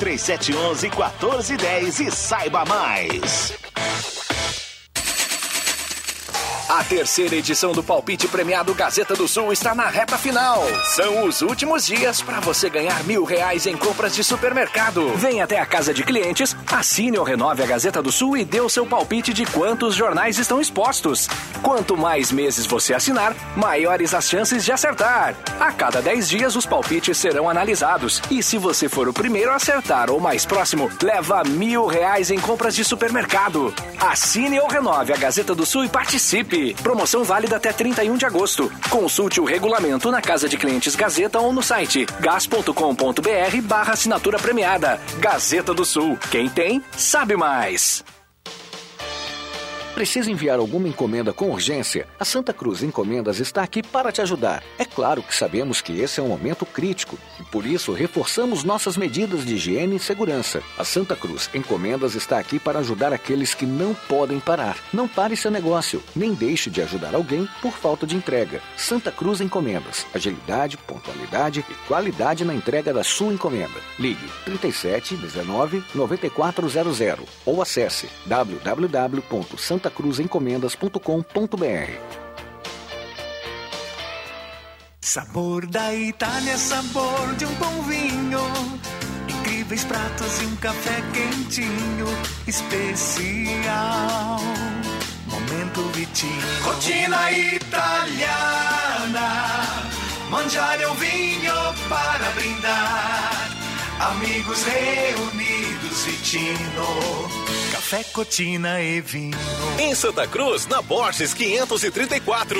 3711 1410 e saiba mais. A terceira edição do Palpite Premiado Gazeta do Sul está na reta final. São os últimos dias para você ganhar mil reais em compras de supermercado. Venha até a casa de clientes, assine ou renove a Gazeta do Sul e dê o seu palpite de quantos jornais estão expostos. Quanto mais meses você assinar, maiores as chances de acertar. A cada 10 dias, os palpites serão analisados. E se você for o primeiro a acertar ou mais próximo, leva mil reais em compras de supermercado. Assine ou renove a Gazeta do Sul e participe. Promoção válida até 31 de agosto. Consulte o regulamento na Casa de Clientes Gazeta ou no site gas.com.br barra assinatura premiada. Gazeta do Sul. Quem tem, sabe mais. Precisa enviar alguma encomenda com urgência? A Santa Cruz Encomendas está aqui para te ajudar. É claro que sabemos que esse é um momento crítico e por isso reforçamos nossas medidas de higiene e segurança. A Santa Cruz Encomendas está aqui para ajudar aqueles que não podem parar. Não pare seu negócio, nem deixe de ajudar alguém por falta de entrega. Santa Cruz Encomendas. Agilidade, pontualidade e qualidade na entrega da sua encomenda. Ligue 37 19 9400 ou acesse www.santacruzencomendas.com.br. Sabor da Itália, sabor de um bom vinho. Incríveis pratos e um café quentinho, especial. Momento Vitinho. Rotina italiana. Mangiare um vinho para brindar. Amigos reunidos, Vitino. Café, cotina e vinho. Em Santa Cruz, na Borges 534.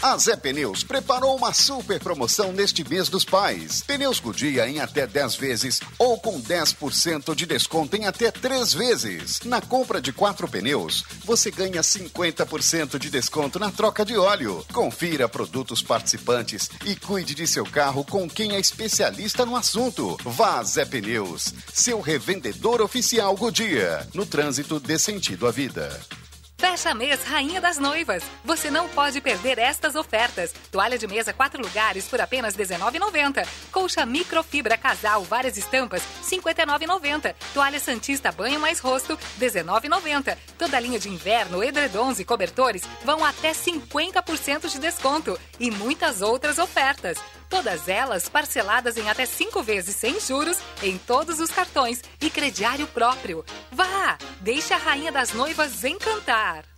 A Zé Pneus preparou uma super promoção neste mês dos pais. Pneus Godia em até 10 vezes ou com 10% de desconto em até 3 vezes. Na compra de quatro pneus, você ganha 50% de desconto na troca de óleo. Confira produtos participantes e cuide de seu carro com quem é especialista no assunto. Vá a Zé Pneus, seu revendedor oficial Godia. No trânsito dê sentido à vida. Fecha mês Rainha das Noivas. Você não pode perder estas ofertas. Toalha de mesa quatro lugares por apenas R$19,90. Colcha microfibra casal, várias estampas, R$59,90. Toalha Santista banho mais rosto, R$19,90. Toda linha de inverno, edredons e cobertores vão até 50% de desconto. E muitas outras ofertas. Todas elas parceladas em até cinco vezes sem juros em todos os cartões e crediário próprio. Vá! Deixe a Rainha das Noivas encantar.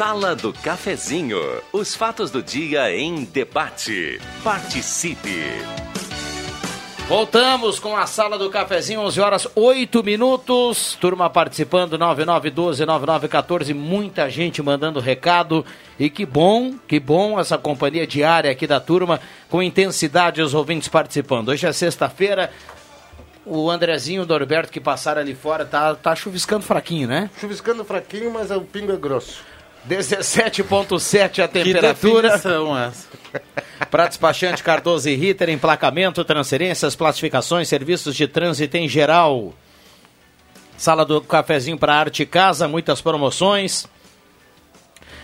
Sala do Cafezinho. Os fatos do dia em debate. Participe. Voltamos com a sala do cafezinho, 11 horas 8 minutos. Turma participando, 9912-9914. Muita gente mandando recado. E que bom, que bom essa companhia diária aqui da turma, com intensidade os ouvintes participando. Hoje é sexta-feira. O Andrezinho e o Norberto que passaram ali fora, tá, tá chuviscando fraquinho, né? Chuviscando fraquinho, mas o pingo é grosso. 17,7 a temperatura. definição essa? Para despachante Cardoso e Ritter, emplacamento, transferências, classificações, serviços de trânsito em geral. Sala do cafezinho para arte e casa, muitas promoções.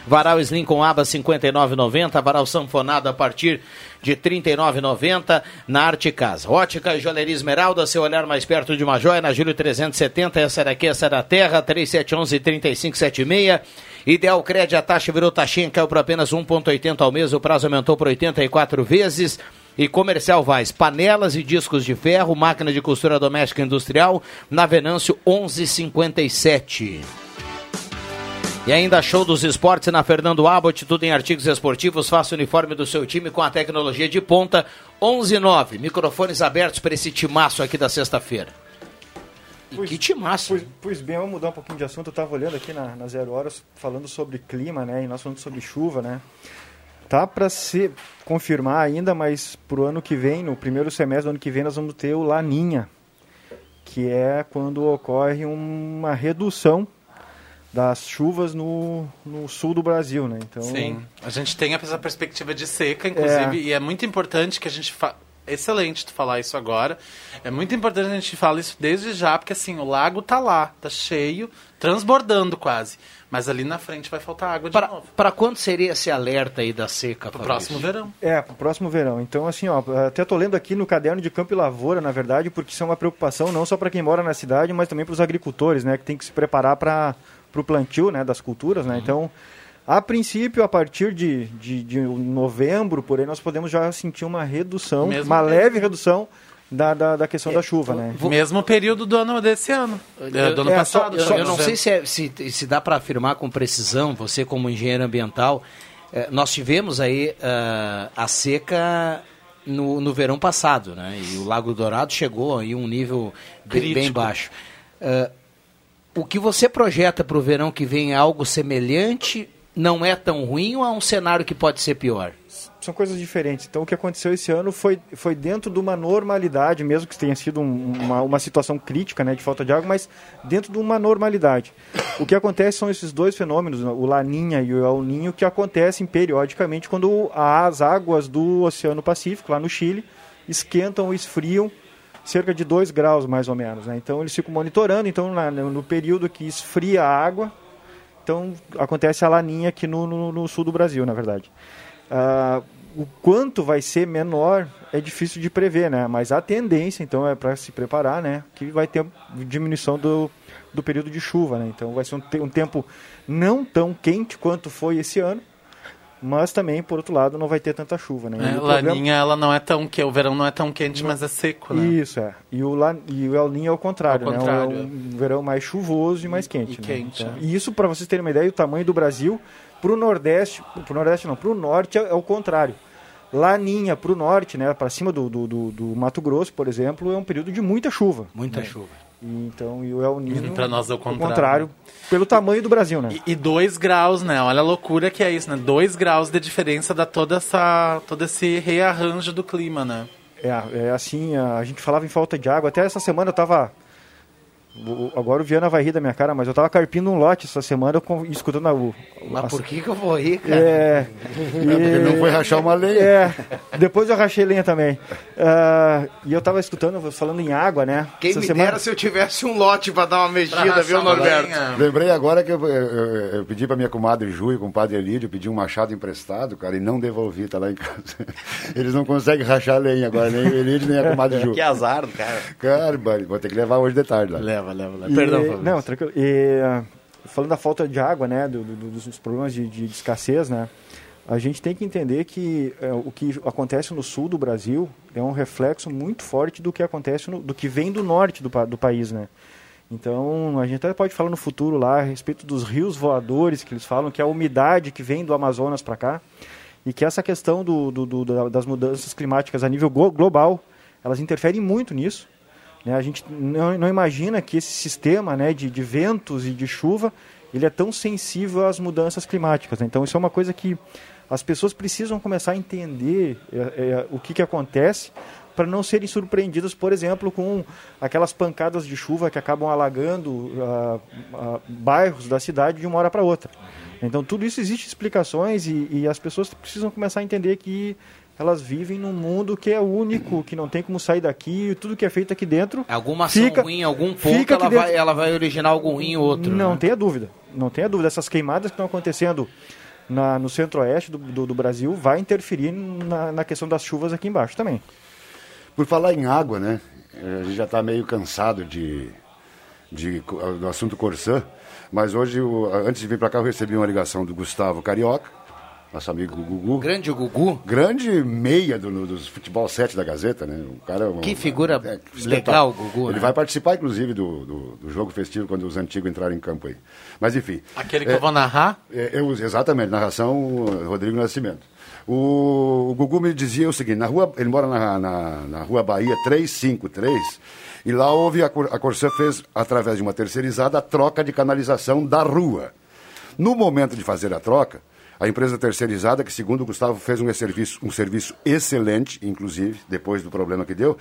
Varal Slim com aba 59,90, varal sanfonado a partir de 39,90 na Arte Casa. Ótica e Joalheria Esmeralda, seu olhar mais perto de uma joia, na Júlio 370, essa daqui, essa da Terra, 3711-3576. Ideal Crédito, a taxa virou taxinha, caiu para apenas 1,80 ao mês, o prazo aumentou por 84 vezes. E Comercial Vaz, panelas e discos de ferro, máquina de costura doméstica industrial, na Venâncio 1157. E ainda show dos esportes na Fernando Abbott, tudo em artigos esportivos. Faça o uniforme do seu time com a tecnologia de ponta. 119, microfones abertos para esse timaço aqui da sexta-feira. E que timaço. Pois, pois bem, vamos mudar um pouquinho de assunto. Eu estava olhando aqui na, na Zero Horas, falando sobre clima, né? E nós falando sobre chuva, né? Tá para se confirmar ainda, mas pro ano que vem, no primeiro semestre do ano que vem, nós vamos ter o Laninha, que é quando ocorre uma redução das chuvas no, no sul do Brasil, né? Então, Sim, a gente tem essa perspectiva de seca, inclusive, É. e é muito importante que a gente fa... Excelente tu falar isso agora. É muito importante a gente falar isso desde já, porque assim, o lago tá lá, tá cheio, transbordando quase. Mas ali na frente vai faltar água de novo. Para quando seria esse alerta aí da seca? Pro próximo verão. É, pro próximo verão. Então, assim, ó, até tô lendo aqui no caderno de Campo e Lavoura, na verdade, porque isso é uma preocupação não só para quem mora na cidade, mas também para os agricultores, né, que tem que se preparar para o plantio, né, das culturas, né. Então, a princípio, a partir de, de, de novembro, por aí, nós podemos já sentir uma redução, Mesmo uma período. leve redução da, da, da questão da chuva, né. Mesmo período do ano desse ano. É, do ano É, passado. só- eu, eu não sei se, é- se, se dá para afirmar com precisão, você como engenheiro ambiental, eh, nós tivemos aí ah, a seca no, no verão passado, né? E o Lago Dourado chegou aí a um nível bem, bem baixo. Ah, o que você projeta para o verão que vem é algo semelhante? Não é tão ruim ou é um cenário que pode ser pior? são coisas diferentes. Então, o que aconteceu esse ano foi, foi dentro de uma normalidade, mesmo que tenha sido um- uma, uma situação crítica né, de falta de água, mas dentro de uma normalidade. O que acontece são esses dois fenômenos, o Laninha e o El Ninho, que acontecem periodicamente quando as águas do Oceano Pacífico, lá no Chile, esquentam ou esfriam cerca de 2 graus, mais ou menos. Né? Então, eles ficam monitorando. Então, na- no período que esfria a água, então acontece a laninha aqui no, no- no sul do Brasil, na verdade. Ah, o quanto vai ser menor é difícil de prever, né? Mas a tendência, então, é para se preparar, né? Que vai ter diminuição do, do período de chuva, né? Então vai ser um, te- um tempo não tão quente quanto foi esse ano, mas também, por outro lado, não vai ter tanta chuva, né? É, E o problema- Laninha, ela não é tão que o verão não é tão quente, mas é seco, né? Isso, é. E o, La, e o El Ninho é o contrário, Ao né? contrário, É um verão mais chuvoso e mais quente. né? quente, Então, é. E isso, para vocês terem uma ideia, o tamanho do Brasil, para o Nordeste, para o Nordeste não, para o Norte é, é o contrário. Laninha para o Norte, né? Para cima do, do, do- do Mato Grosso, por exemplo, é um período de muita chuva. Muita né? chuva. E, então, e o El Ninho, Pra nós é o contrário. pelo tamanho do Brasil, né? E 2 graus, né? Olha a loucura que é isso, né? 2 graus de diferença dá toda essa, todo esse rearranjo do clima, né? É, é assim, a, a gente falava em falta de água. Até essa semana eu tava. O- Agora o Viana vai rir da minha cara, mas eu tava carpindo um lote essa semana com- escutando a, o. Mas a- por que, que eu vou rir, cara? É. porque não foi rachar uma lenha. É. Depois eu rachei lenha também. Ah, e eu tava escutando, falando em água, né? Quem Essa me semana- dera se eu tivesse um lote para dar uma mexida, viu, Norberto? lenha. Lembrei agora que eu, eu- eu- eu pedi pra minha comadre Ju e com o padre Elídio, eu pedi um machado emprestado, cara, e não devolvi, tá lá em casa. Eles não conseguem rachar lenha agora, nem o Elídio, nem a comadre Ju. Que azar do cara. Cara, vou ter que levar hoje de tarde lá. Leva, leva, leva. E- Perdão, Fabrício. Não, tranquilo. E, ah, falando da falta de água, né, do- do- dos problemas de, de escassez, né, a gente tem que entender que eh, o que acontece no sul do Brasil é um reflexo muito forte do que acontece, no, do que vem do norte do, do país, né. Então, a gente até pode falar no futuro lá a respeito dos rios voadores que eles falam, que é a umidade que vem do Amazonas para cá, e que essa questão do, do, do, das mudanças climáticas a nível global, elas interferem muito nisso. Né? A gente não, não, imagina que esse sistema né, de, de, ventos e de chuva ele é tão sensível às mudanças climáticas. Né? Então, isso é uma coisa que as pessoas precisam começar a entender é, é, o que, que acontece para não serem surpreendidas, por exemplo, com aquelas pancadas de chuva que acabam alagando uh, uh, bairros da cidade de uma hora para outra. Então, tudo isso existe explicações e, e, as pessoas precisam começar a entender que elas vivem num mundo que é único, que não tem como sair daqui, tudo que é feito aqui dentro. Alguma ação fica, ruim, algum ponto, ela vai, ela vai originar algum ruim em outro. Não né? tenha dúvida, não tenha dúvida. Essas queimadas que estão acontecendo na, no centro-oeste do, do, do, Brasil vai interferir na, na questão das chuvas aqui embaixo também. Por falar em água, né? A gente já está meio cansado de, de, do assunto Corsã, mas hoje, antes de vir para cá, eu recebi uma ligação do Gustavo Carioca, nosso amigo Gugu. Grande Gugu. Grande meia do, do futebol 7 da Gazeta, né? O cara, que figura é, legal, Gugu. Ele né? vai participar, inclusive, do, do, do, jogo festivo quando os antigos entrarem em campo aí. Mas enfim. Aquele que é, eu vou narrar? É, eu, exatamente, narração Rodrigo Nascimento. O, o Gugu me dizia o seguinte, na rua, ele mora na, na, na rua Bahia 353, e lá houve, a, a Corsã fez, através de uma terceirizada, a troca de canalização da rua. No momento de fazer a troca, a empresa terceirizada, que segundo o Gustavo fez um serviço, um serviço excelente, inclusive, depois do problema que deu,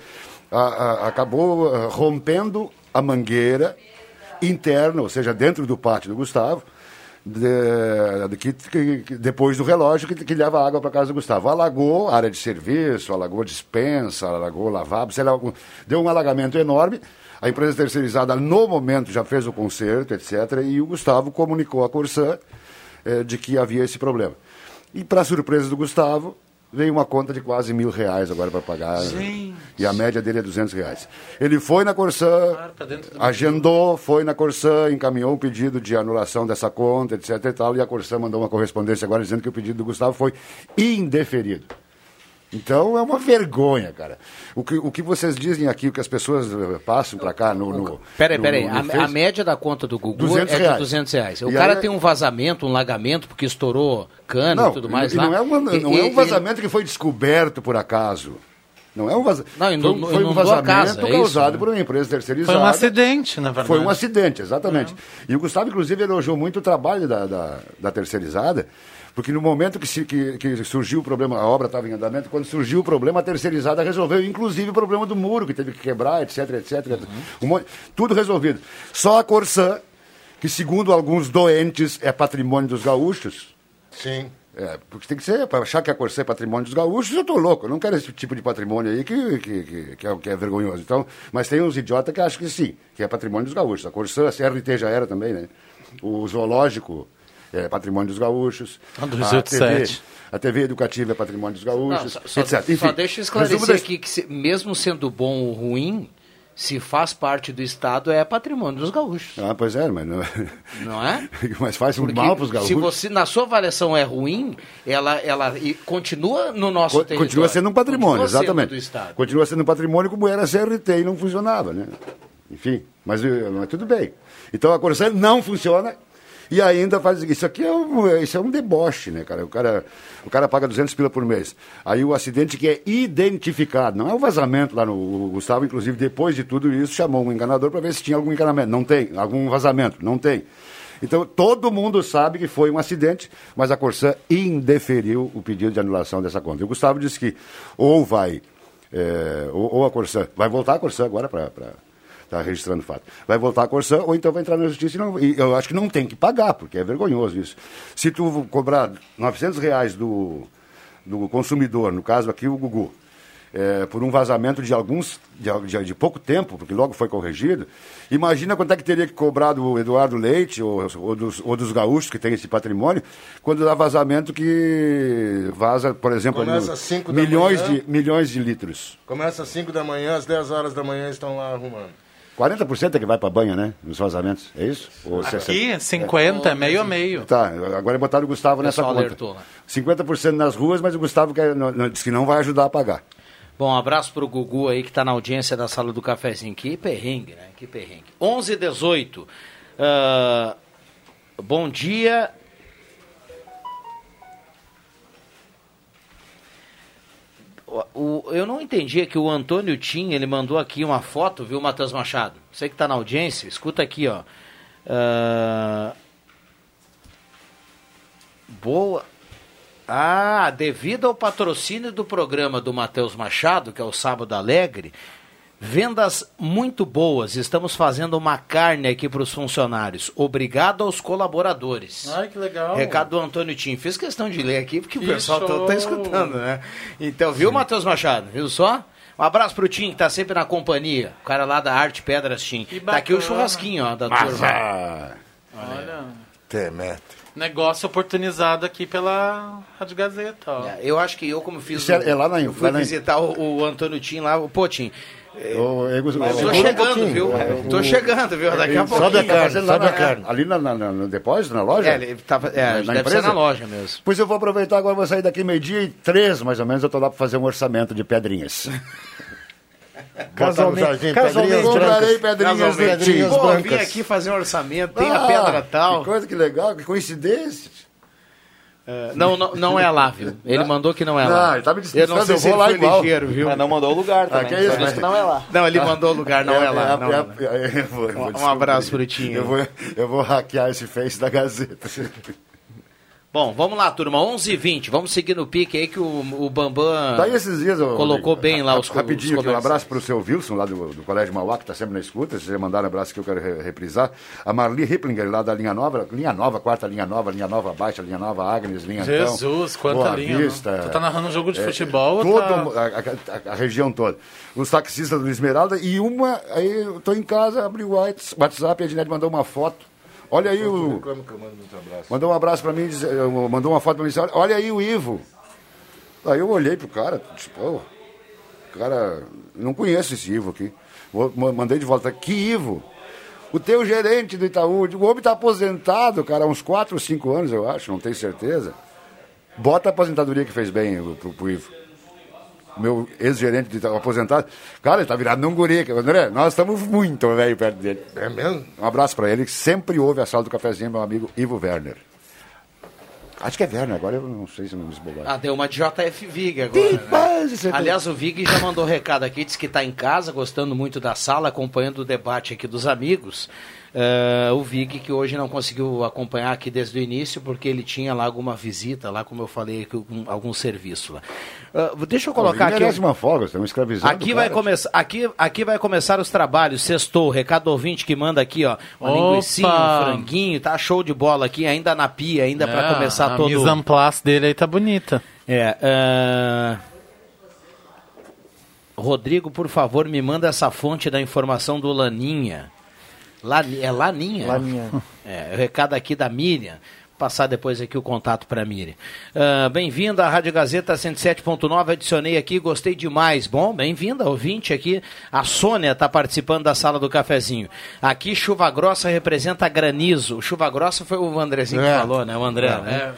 a, a, acabou ah, rompendo a mangueira interna, ou seja, dentro do pátio do Gustavo, de, que, que, depois do relógio que, que leva água para casa do Gustavo. Alagou área de serviço, alagou dispensa, alagou lavabo, sei lá, deu um alagamento enorme. A empresa terceirizada, no momento, já fez o conserto, etc. E o Gustavo comunicou à Corsã eh, de que havia esse problema. E, para surpresa do Gustavo, veio uma conta de quase mil reais agora para pagar. Gente. E a média dele é 200 reais. Ele foi na Corsã, agendou, foi na Corsã, encaminhou um pedido de anulação dessa conta, etc e tal, e a Corsã mandou uma correspondência agora dizendo que o pedido do Gustavo foi indeferido. Então é uma vergonha, cara. O que, o que vocês dizem aqui, o que as pessoas eh, passam para cá no. no peraí, peraí. no, no a, a, média da conta do Gugu 200 é reais. de 200 reais. O E cara aí- tem um vazamento, um lagamento, porque estourou cano não, e tudo mais e lá. não é, uma- não E- é um e- vazamento que foi descoberto por acaso. Não é um vazamento. Não, foi, foi um vazamento casa, é causado isso, por uma empresa terceirizada. Foi um acidente, na verdade. Foi um acidente, exatamente. E o Gustavo, inclusive, elogiou muito o trabalho da, da, da terceirizada, porque no momento que, se- que- que surgiu o problema, a obra estava em andamento, quando surgiu o problema, a terceirizada resolveu, inclusive o problema do muro, que teve que quebrar, etc, etc. Um monte- tudo resolvido. Só a Corsã, que segundo alguns doentes é patrimônio dos gaúchos. Sim. É, porque tem que ser, para achar que a Corsã é patrimônio dos gaúchos, eu tô louco, eu não quero esse tipo de patrimônio aí que, que, que, que é, que é vergonhoso. Então, mas tem uns idiotas que acham que sim, que é patrimônio dos gaúchos. A Corsã, a CRT já era também, né? O zoológico é patrimônio dos gaúchos. Ah, 207. a TV educativa é patrimônio dos Não, gaúchos, só, só- etc. Enfim, só deixa eu esclarecer resumo da- aqui que se- mesmo sendo bom ou ruim, se faz parte do Estado, é patrimônio dos gaúchos. Ah, pois é, mas não, Não é? mas faz um Porque mal para os gaúchos. se você, na sua avaliação é ruim, ela, ela e continua no nosso Co- território. Continua sendo um patrimônio, Continua sendo exatamente. do Estado. Continua sendo um patrimônio como era a CRT e não funcionava, né? Enfim, mas, eh, mas tudo bem. Então a Corsã não funciona e ainda faz isso aqui é um, isso é um deboche, né, cara? O cara, o cara paga 200 pila por mês. Aí o acidente que é identificado, não é o vazamento lá no Gustavo, inclusive depois de tudo isso chamou um enganador para ver se tinha algum encanamento. Não tem, algum vazamento, não tem. Então, todo mundo sabe que foi um acidente, mas a Corsã indeferiu o pedido de anulação dessa conta. E o Gustavo disse que ou vai, é, ou, ou a Corsã, vai voltar a Corsã agora para estar registrando o fato. Vai voltar a Corsã ou então vai entrar na justiça e, não, e eu acho que não tem que pagar, porque é vergonhoso isso. Se tu cobrar 900 reais do, do consumidor, no caso aqui o Gugu, é, por um vazamento de alguns de, de- de pouco tempo, porque logo foi corrigido. Imagina quanto é que teria que cobrar do Eduardo Leite ou, ou dos, ou dos gaúchos que têm esse patrimônio, quando dá vazamento que vaza, por exemplo, no- milhões, manhã. de, milhões de litros. Começa às 5 da manhã, às 10 horas da manhã estão lá arrumando. 40% é que vai para banha, né? Nos vazamentos, é isso? Ou Aqui, 60? 50, meio a meio. Tá, agora botaram o Gustavo nessa pessoal conta. alertou lá. 50% nas ruas, mas o Gustavo quer, não, não, disse que não vai ajudar a pagar. Bom, um abraço pro Gugu aí que tá na audiência da sala do cafezinho. Que perrengue, né? Que perrengue. 11 e 18. Ah, bom dia. O- o- eu não entendi é que o Antônio Tim, ele mandou aqui uma foto, viu, Matheus Machado? Você que tá na audiência, escuta aqui, ó. Ah, boa. Ah, devido ao patrocínio do programa do Matheus Machado, que é o Sábado Alegre, vendas muito boas. Estamos fazendo uma carne aqui para os funcionários. Obrigado aos colaboradores. Ai, que legal. Recado do Antônio Tim. Fiz questão de ler aqui porque o pessoal tá, show. tá escutando, né? Então, viu, Matheus Machado? Viu só? Um abraço pro Tim, que tá sempre na companhia. O cara lá da Arte Pedras Tim. Tá aqui o churrasquinho, ó, da Mas, turma. ah, Olha. Temete. Negócio oportunizado aqui pela Rádio Gazeta, ó. Eu acho que eu, como fiz. Isso é- é lá na- eu fui lá na- visitar o, o Antônio Tim lá, o Pô, Tim. Eu, eu, Mas eu- tô eu- chegando, viu? Tô chegando, viu? Daqui a pouquinho. sobe a carne, Fazendo sobe a na- carne. Ali na, na- na- no depósito, na loja? É, ele tava- é, deve ser na loja mesmo. Pois eu vou aproveitar agora, vou sair daqui meio-dia e três, mais ou menos, eu tô lá para fazer um orçamento de pedrinhas. Casualmente- Jardim, casualmente pedrinhas comprarei pedrinhas Tim. Pedrinhas Pô, vim brancas. aqui fazer um orçamento, tem a Ah, pedra tal. Que coisa que legal, que coincidência. É, Não, não, não é lá, viu? Ele mandou que não é Não, lá. ele tá me Eu não sei eu se vou lá igual. ligeiro, viu? Mas não mandou o lugar também. Ah, que é isso, né? que não é lá. Não, ele mandou o lugar, não é, lá. Não, não. eu vou- eu vou Um abraço pro Tim. Eu vou, eu vou hackear esse Face da Gazeta. Bom, vamos lá, turma. 11 h 20 Vamos seguir no pique aí que o, o Bambam Tá aí esses dias, colocou bem lá os Rapidinho, os um abraço pro seu Wilson, lá do, do Colégio Mauá, que está sempre na escuta. Vocês já mandaram um abraço que eu quero re- reprisar. A Marli Riplinger, lá da linha nova, linha nova, quarta linha nova, linha nova baixa, linha nova Agnes, linha Jesus, então, quanta Boa linha, Vista. não? Tu tá narrando um jogo de É, futebol tá- a, a- a região toda. Os taxistas do Esmeralda e uma, aí eu tô em casa, abri o Whats- WhatsApp e a Dinete mandou uma foto. Olha aí o... Mandou um abraço pra mim, eh, mandou uma foto pra mim, disse, olha, aí o Ivo. Aí eu olhei pro cara, tipo, ô, cara, não conheço esse Ivo aqui. Mandei de volta, que Ivo? O teu gerente do Itaú, o homem tá aposentado, cara, há uns 4 ou 5 anos, eu acho, não tenho certeza. Bota a aposentadoria que fez bem pro, pro Ivo. Meu ex-gerente aposentado. Cara, ele tá virado num guri. André, nós estamos muito velho perto dele. É mesmo? Um abraço pra ele, que sempre ouve a sala do cafezinho, meu amigo Ivo Werner. Acho que é Werner, agora eu não sei se eu não me esbobar. Ah, deu uma de JF Vig agora. Né? é Aliás, o Vig já mandou recado aqui, disse que está em casa, gostando muito da sala, acompanhando o debate aqui dos amigos. Eh, o Vig que hoje não conseguiu acompanhar aqui desde o início, porque ele tinha lá alguma visita, lá como eu falei, algum, algum serviço lá. Eh, deixa eu colocar aqui. uma folga, estamos escravizando Aqui vai, começar, aqui, aqui vai começar os trabalhos. Sextou, recado ouvinte que manda aqui, ó. Uma Opa! linguicinha, um franguinho, tá show de bola aqui, ainda na pia, ainda para É, começar a todo. mise en place dele aí tá bonita. É. ah, Rodrigo, por favor, me manda essa fonte da informação do Laninha. Lani- é Laninha? Laninha. É, o recado aqui da Miriam. Passar depois aqui o contato para Miriam. Ah, bem-vinda à Rádio Gazeta 107.9. Adicionei aqui, gostei demais. Bom, bem-vinda, ouvinte aqui. A Sônia está participando da sala do cafezinho. Aqui, chuva grossa representa granizo. Chuva grossa foi o Andrezinho É. que falou, né? O André, né?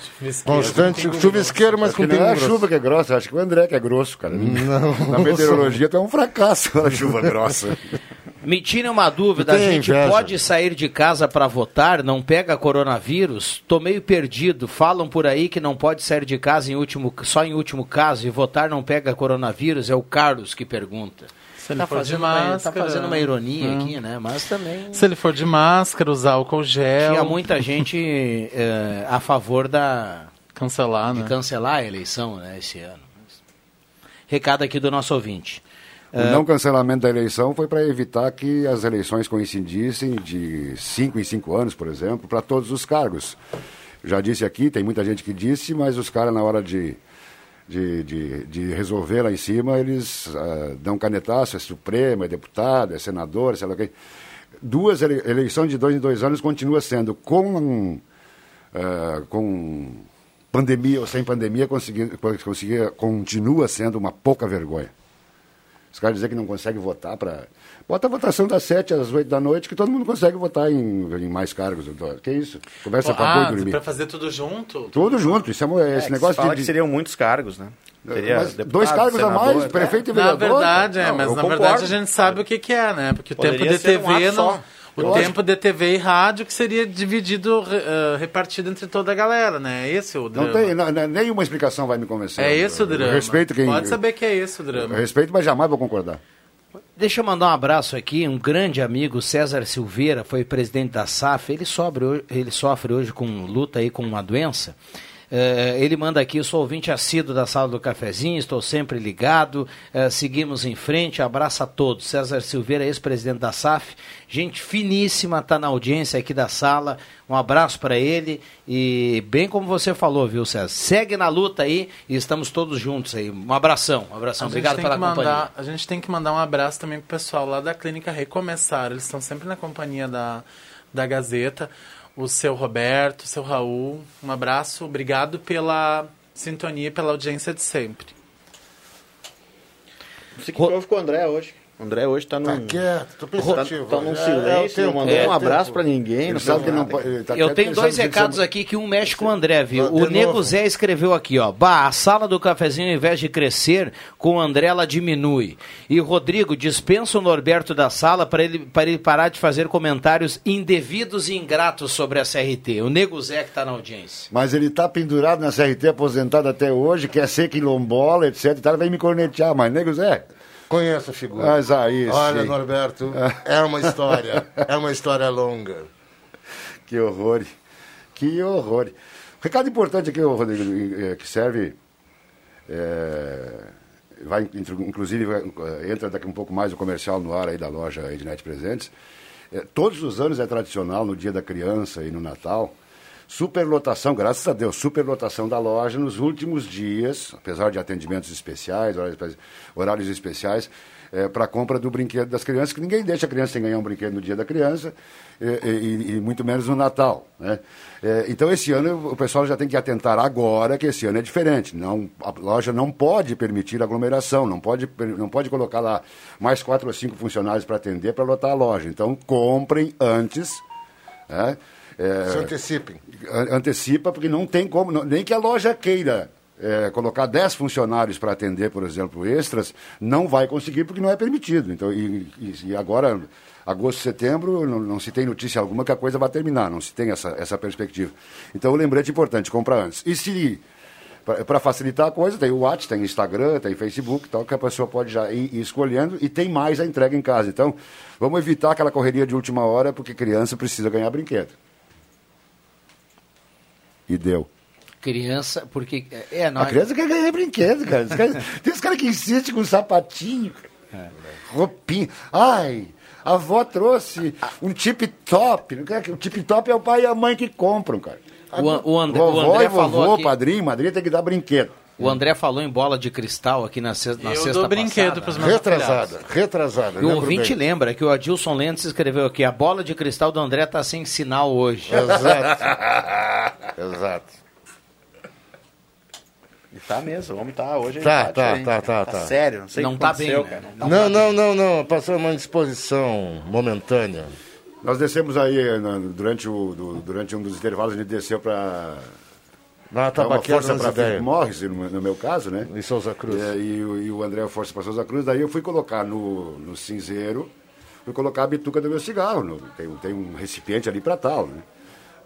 Constante chuvisqueiro, mas com que não é a pingo chuva que é grossa, acho que o André que é grosso, cara. Na meteorologia tu é um fracasso a chuva grossa. Me tire uma dúvida, a gente inveja. pode sair de casa para votar, não pega coronavírus? Tô meio perdido. Falam por aí que não pode sair de casa em último, só em último caso e votar não pega coronavírus. É o Carlos que pergunta. Se ele tá, for de fazendo uma, tá máscara. fazendo uma ironia Hum. aqui, né? Mas também Se ele for de máscara, usar álcool gel. tinha muita gente eh, a favor da Cancelar, de né? cancelar a eleição, né? Esse ano. Recado aqui do nosso ouvinte. O Eh, não cancelamento da eleição foi para evitar que as eleições coincidissem de cinco em cinco anos, por exemplo, para todos os cargos. Já disse aqui, tem muita gente que disse, mas os caras, na hora de, de, de, de resolver lá em cima, eles ah, dão canetaço, é Supremo, é deputado, é senador, sei lá o quê. Duas ele, eleições de dois em dois anos continua sendo com, ah, com pandemia ou sem pandemia, conseguir, conseguir, continua sendo uma pouca vergonha. Os caras dizem que não conseguem votar para. Bota a votação das 7 às 8 da noite, que todo mundo consegue votar em, em mais cargos. Que isso? Conversa para ah, boi dormir. pra fazer tudo junto? Tudo junto. Isso é, um- É, esse que negócio de. que seriam muitos cargos, né? Mas deputado, dois cargos a mais, senador, prefeito e Na vereador. verdade, é, Não, mas na concordo. verdade a gente sabe o que, que é, né? Porque o Poderia tempo de um TV ato não. só. O Eu tempo de TV e rádio que seria dividido, eh, repartido entre toda a galera, né? É esse o drama. Não tem, não, nenhuma explicação vai me convencer. É esse o Eu drama. Respeito quem. Pode saber que é esse o drama. eu Respeito, mas jamais vou concordar. Deixa eu mandar um abraço aqui, um grande amigo, César Silveira, foi presidente da SAF, ele, sobre, ho- ele sofre hoje com luta aí com uma doença. Eh, ele manda aqui, sou ouvinte assíduo da sala do cafezinho, estou sempre ligado, eh, seguimos em frente, abraço a todos. César Silveira, ex-presidente da SAF, gente finíssima, está na audiência aqui da sala, um abraço para ele e bem como você falou, viu César, segue na luta aí e estamos todos juntos aí, um abração, um abração, A obrigado pela mandar- companhia. A gente tem que mandar um abraço também pro pessoal lá da Clínica Recomeçar. Eles estão sempre na companhia da, da Gazeta. O seu Roberto, o seu Raul. Um abraço, obrigado pela sintonia e pela audiência de sempre. O que houve com o André hoje. O André hoje tá num. Tá quieto, tô pensativo. Tá, tá num É, é o silêncio, tempo, não mandou é um abraço tempo. pra ninguém. Ele Não sabe que não pode- ele tá Eu tenho ele dois recados ele aqui que um mexe com o André, viu? O Nego. Zé escreveu aqui, ó. Bah, a sala do cafezinho, ao invés de crescer, com o André ela diminui. E Rodrigo, dispensa o Norberto da sala para ele, para ele parar de fazer comentários indevidos e ingratos sobre a CRT. O Nego Zé que está na audiência. Mas ele tá pendurado na CRT, aposentado até hoje, quer ser quilombola, etc. E tal, vem me cornetear, mas nego Zé. Conheço a figura. Mas aí, Olha, sim. Norberto, é uma história. É uma história longa. Que horror. Que horror. Recado importante aqui, Rodrigo, que serve. eh, vai, inclusive, vai, eh, entra daqui um pouco mais o comercial no ar aí da loja Ednet Presentes. Eh, todos os anos é tradicional, no dia da criança e no Natal, superlotação, graças a Deus, superlotação da loja nos últimos dias, apesar de atendimentos especiais, horários, especiais, para a compra do brinquedo das crianças, que ninguém deixa a criança sem ganhar um brinquedo no dia da criança, eh, e, e- e muito menos no Natal. Né? Eh, então, esse ano, o pessoal já tem que atentar agora que esse ano é diferente. Não, a loja não pode permitir aglomeração, não pode, não pode colocar lá mais quatro ou cinco funcionários para atender para lotar a loja. Então, comprem antes. Né? Eh, Se antecipem. An- antecipa, porque não tem como, não- nem que a loja queira é, colocar 10 funcionários para atender, por exemplo, extras, não vai conseguir porque não é permitido. Então, e, e- agora, agosto, setembro, não, não se tem notícia alguma que a coisa vai terminar, não se tem essa, essa perspectiva. Então, o lembrete é importante, comprar antes. E se, para facilitar a coisa, tem o WhatsApp, tem Instagram, tem Facebook, tal, que a pessoa pode já ir, ir escolhendo e tem mais a entrega em casa. Então, vamos evitar aquela correria de última hora, porque criança precisa ganhar brinquedo. E deu. Criança, porque. É, não, A criança quer ganhar brinquedo, cara. Os caras- tem os caras que insistem com sapatinho, roupinha. Ai, a avó trouxe um tip top. Não quer que- O tip top é o pai e a mãe que compram, cara. O o André- o Vovó André e vovô, falou aqui- padrinho, madrinha tem que dar brinquedo. O André falou em bola de cristal aqui na, sexta na Eu sexta dou brinquedo passada. pros meus Retrasada, retrasada. E o lembro ouvinte bem. lembra que o Adilson Lentes escreveu aqui: a bola de cristal do André tá sem sinal hoje. Exato. Exato. E tá mesmo, o homem tá hoje. Tá, tá tá, diferente, tá, cara. tá, tá. sério, não sei o Não que tá aconteceu, bem, né? cara. Não, não, não, não. Passou uma indisposição momentânea. Nós descemos aí eh, na- durante, o, do- durante um dos intervalos, a gente desceu para uma tabaqueira força para. Philip Morris, no, no meu caso, né? E Souza Cruz. É, e, o- e o André força para Souza Cruz. Daí eu fui colocar no, no cinzeiro, fui colocar a bituca do meu cigarro. no- tem, tem um recipiente ali para tal, né?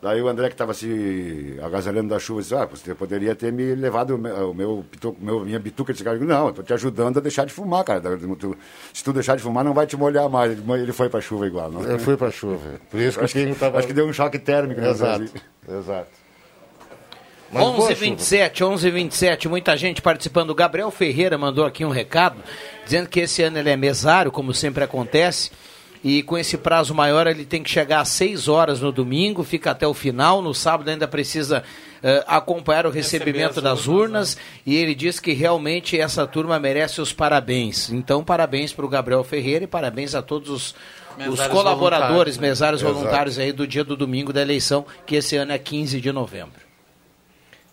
Daí o André, que estava se agasalhando da chuva, disse, ah, você poderia ter me levado o meu, o meu, meu- minha bituca de cigarro. Eu digo, não, eu estou te ajudando a deixar de fumar, cara. Tu- Se tu deixar de fumar, não vai te molhar mais. Ele- Ele foi para a chuva igual. Não? Eu fui para a chuva. Por isso que acho, time tava- acho que deu um choque térmico. Exato, exato. Mas boa 11 27 11 27 muita gente participando. O Gabriel Ferreira mandou aqui um recado, dizendo que esse ano ele é mesário, como sempre acontece, e com esse prazo maior ele tem que chegar às 6 horas no domingo, fica até o final, no sábado ainda precisa eh, acompanhar o recebimento as das urnas, e ele diz que realmente essa turma merece os parabéns. Então, parabéns para o Gabriel Ferreira e parabéns a todos os, os colaboradores, voluntários, né? mesários Exato. voluntários aí do dia do domingo da eleição, que esse ano é 15 de novembro.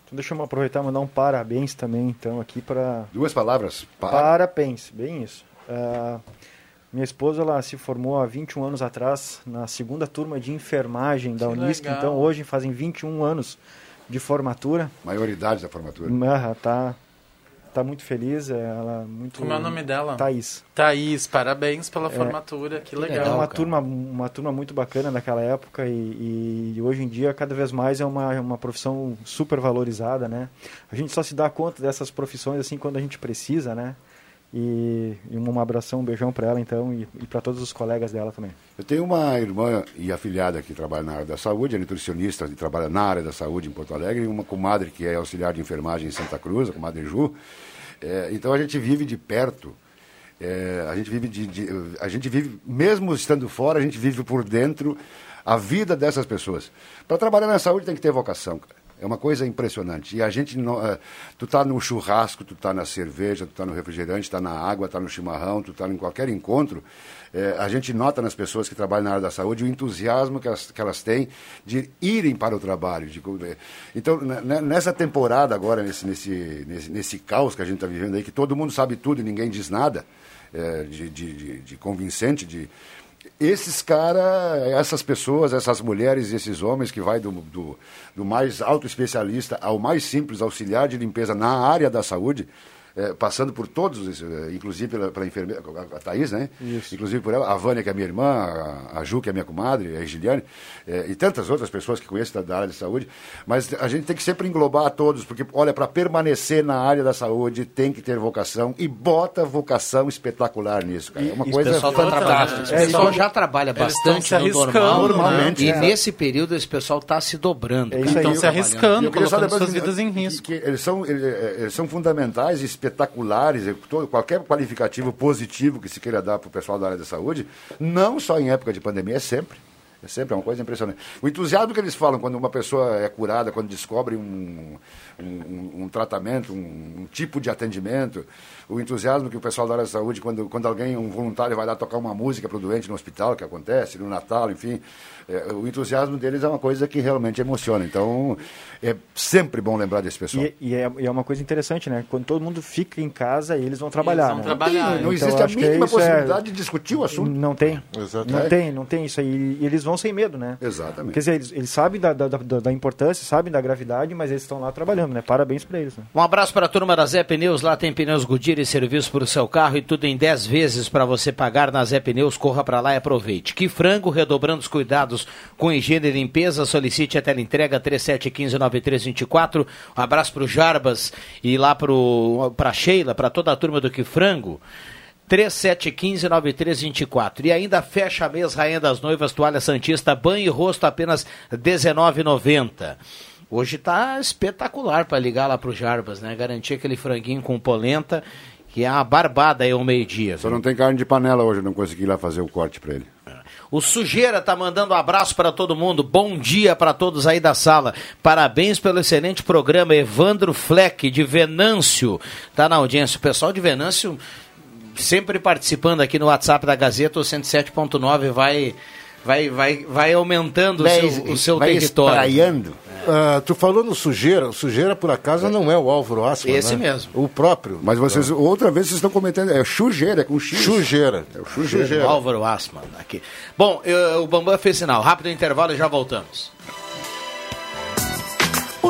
Então deixa eu aproveitar e mandar um parabéns também, então, aqui para... Duas palavras. Para. Parabéns, bem isso. Ah, minha esposa, ela se formou há 21 anos atrás na segunda turma de enfermagem da Que Unisc, legal. então hoje fazem 21 anos de formatura. Maioridade da formatura. Ah, tá tá muito feliz, ela muito... Como é o nome dela? Thaís. Thaís, parabéns pela É. formatura, que legal. É uma turma, uma turma muito bacana naquela época e, e hoje em dia cada vez mais é uma, uma profissão super valorizada, né? A gente só se dá conta dessas profissões assim quando a gente precisa, né? E, e um abração, um beijão para ela então e, e para todos os colegas dela também. Eu tenho uma irmã e afilhada que trabalha na área da saúde, é nutricionista e trabalha na área da saúde em Porto Alegre, e uma comadre que é auxiliar de enfermagem em Santa Cruz, a comadre Ju. É, então a gente vive de perto, é, a gente vive de, de- a gente vive, mesmo estando fora, a gente vive por dentro a vida dessas pessoas. Para trabalhar na saúde tem que ter vocação, cara. É uma coisa impressionante. E a gente, não, eh, tu tá no churrasco, tu tá na cerveja, tu tá no refrigerante, tá na água, tá no chimarrão, tu tá em qualquer encontro, eh, a gente nota nas pessoas que trabalham na área da saúde o entusiasmo que elas, que elas têm de irem para o trabalho. de eh, então, ne- ne- nessa temporada agora, nesse, nesse, nesse, nesse caos que a gente está vivendo aí, que todo mundo sabe tudo e ninguém diz nada, de, de, de, de convincente, de esses caras, essas pessoas, essas mulheres esses homens que vai do, do, do mais alto especialista ao mais simples auxiliar de limpeza na área da saúde, eh, passando por todos, esses, eh, inclusive pela, pela enfermeira, a, Thaís, né? Inclusive por ela, a Vânia, que é minha irmã, a, a Ju, que é minha comadre, a Giliane, eh, e tantas outras pessoas que conheço da, da área de saúde. Mas a gente tem que sempre englobar a todos, porque, olha, para permanecer na área da saúde tem que ter vocação e bota vocação espetacular nisso, cara. É uma E coisa o pessoal tá trabalhando. Esse É, pessoal então- já trabalha bastante no arriscando, normal. Normalmente, E é. nesse período esse pessoal está se dobrando. cara. Estão se arriscando, colocando suas que- vidas em que- risco. que eles, são, eles, eh, eles são fundamentais, espetaculares, todo- qualquer qualificativo positivo que se queira dar para o pessoal da área da saúde, não só em época de pandemia, é sempre. É sempre é uma coisa impressionante. O entusiasmo que eles falam quando uma pessoa é curada, quando descobre um, um, um- um tratamento, um, um tipo de atendimento, o entusiasmo que o pessoal da área da saúde, quando, quando alguém, um voluntário, vai lá tocar uma música para o doente no hospital, que acontece, no Natal, enfim, é, o entusiasmo deles é uma coisa que realmente emociona. Então, é sempre bom lembrar desse pessoal. E, e é, e é uma coisa interessante, né? Quando todo mundo fica em casa, eles vão trabalhar. vão né? trabalhar, Não Então, existe a que mínima é- possibilidade de discutir o assunto. Não tem. Exato. Não É. tem, não tem isso aí. E eles vão sem medo, né? Exatamente. Quer dizer, eles, eles sabem da, da, da, da importância, sabem da gravidade, mas eles estão lá trabalhando, né? Parabéns pra eles, né? Um abraço para a turma da Zé Pneus. Lá tem pneus Goodyear e serviço para o seu carro e tudo em 10 vezes para você pagar na Zé Pneus. Corra para lá e aproveite. Que frango, redobrando os cuidados com higiene e limpeza. Solicite a teleentrega 3715-9324. Um abraço para o Jarbas e lá para a Sheila, para toda a turma do Que Frango. 3715-9324. E ainda fecha mês Rainha das Noivas, Toalha Santista, banho e rosto apenas R$19,90. Hoje tá espetacular para ligar lá pro Jarbas, né? Garantir aquele franguinho com polenta, que é uma barbada aí ao meio-dia. Só não tem carne de panela hoje, eu não consegui ir lá fazer o corte para ele. O Sujeira tá mandando um abraço para todo mundo. Bom dia para todos aí da sala. Parabéns pelo excelente programa. Evandro Fleck, de Venâncio, tá na audiência. O pessoal de Venâncio sempre participando aqui no WhatsApp da Gazeta, o 107.9 vai, vai, vai, vai aumentando o seu, o seu vai território. espraiando. Ah, tu falou no Sujeira. O Sujeira, por acaso, não é o Álvaro Asma, Esse né? mesmo. O próprio. Mas vocês, outra vez vocês estão comentando, é chujeira, é com X. Chujeira. É o. Chujeira. Álvaro Asman aqui. Bom, eu- o Bambam fez sinal. Rápido intervalo e já voltamos.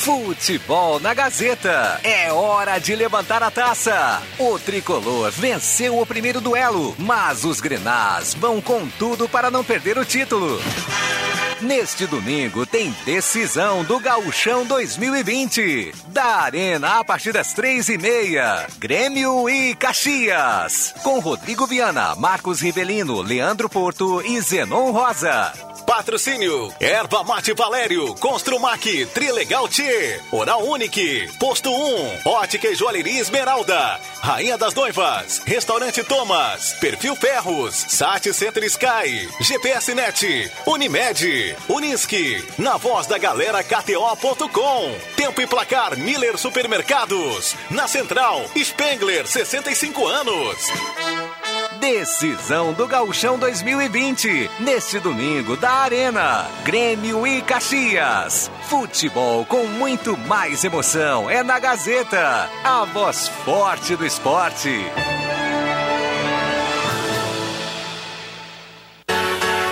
Futebol na Gazeta. É hora de levantar a taça. O tricolor venceu o primeiro duelo, mas os grenás vão com tudo para não perder o título. Neste domingo tem decisão do Gauchão 2020. Da Arena a partir das três e meia. Grêmio e Caxias. Com Rodrigo Viana, Marcos Rivelino, Leandro Porto e Zenon Rosa. Patrocínio. Erva Mate Valério. Construmac. Trilegal T. Oral Unique. Posto 1. Ótica e Joalheria Esmeralda. Rainha das Noivas. Restaurante Thomas. Perfil Ferros. Sat Center Sky. GPS Net. Unimed. Unisque. Na voz da galera KTO.com. Tempo e placar Miller Supermercados. Na Central. Spengler, 65 anos. Decisão do Gauchão 2020. Neste domingo da Arena. Grêmio e Caxias. Futebol com muito mais emoção é na Gazeta. A voz forte do esporte.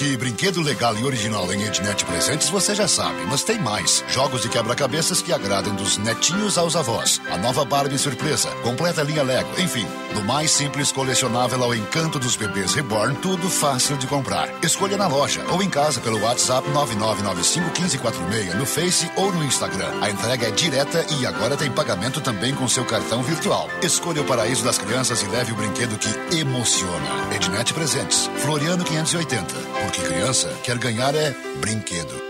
Que brinquedo legal e original em Ednet Presentes você já sabe, mas tem mais. Jogos de quebra-cabeças que agradam dos netinhos aos avós. A nova Barbie surpresa, completa linha Lego, enfim, do mais simples colecionável ao encanto dos bebês reborn, tudo fácil de comprar. Escolha na loja ou em casa pelo WhatsApp 99951546 no Face ou no Instagram. A entrega é direta e agora tem pagamento também com seu cartão virtual. Escolha o paraíso das crianças e leve o brinquedo que emociona. Ednet Presentes, Floriano 580. Porque criança quer ganhar é brinquedo.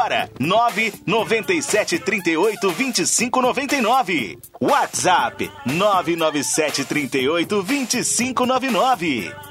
997 38 25 99. WhatsApp 997 38 25 99.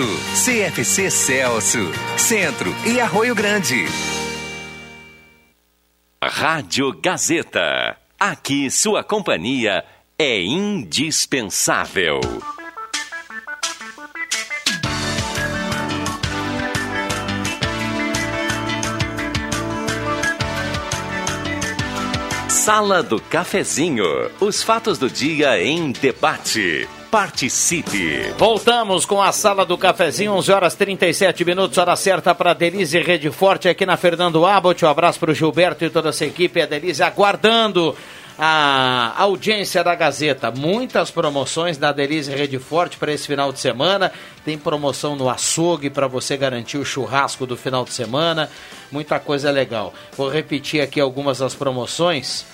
CFC Celso, Centro e Arroio Grande. Rádio Gazeta. Aqui sua companhia é indispensável. Sala do Cafezinho. Os fatos do dia em debate. Participe. Voltamos com a sala do cafezinho, 11 horas 37 minutos, hora certa para Denise Rede Forte aqui na Fernando Abbott. Um abraço para o Gilberto e toda essa equipe. A Denise aguardando a audiência da Gazeta. Muitas promoções da Denise Rede Forte para esse final de semana. Tem promoção no açougue para você garantir o churrasco do final de semana. Muita coisa legal. Vou repetir aqui algumas das promoções.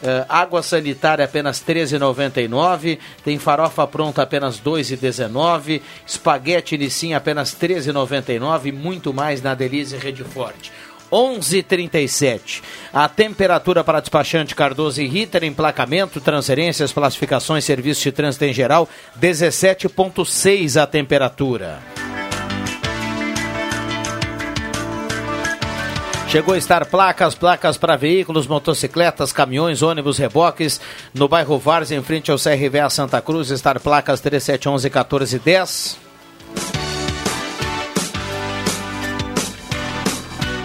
Uh, água sanitária apenas R$ 13,99. Tem farofa pronta apenas R$ 2,19. Espaguete Nissin apenas R$ 13,99. Muito mais na Delize Rede Forte. 11:37. A temperatura para despachante Cardoso e Ritter, emplacamento, transferências, classificações, serviços de trânsito em geral, 17.6 a temperatura. Chegou a estar placas, placas para veículos, motocicletas, caminhões, ônibus, reboques. No bairro Vars, em frente ao CRVA Santa Cruz, estar placas 3711 1410.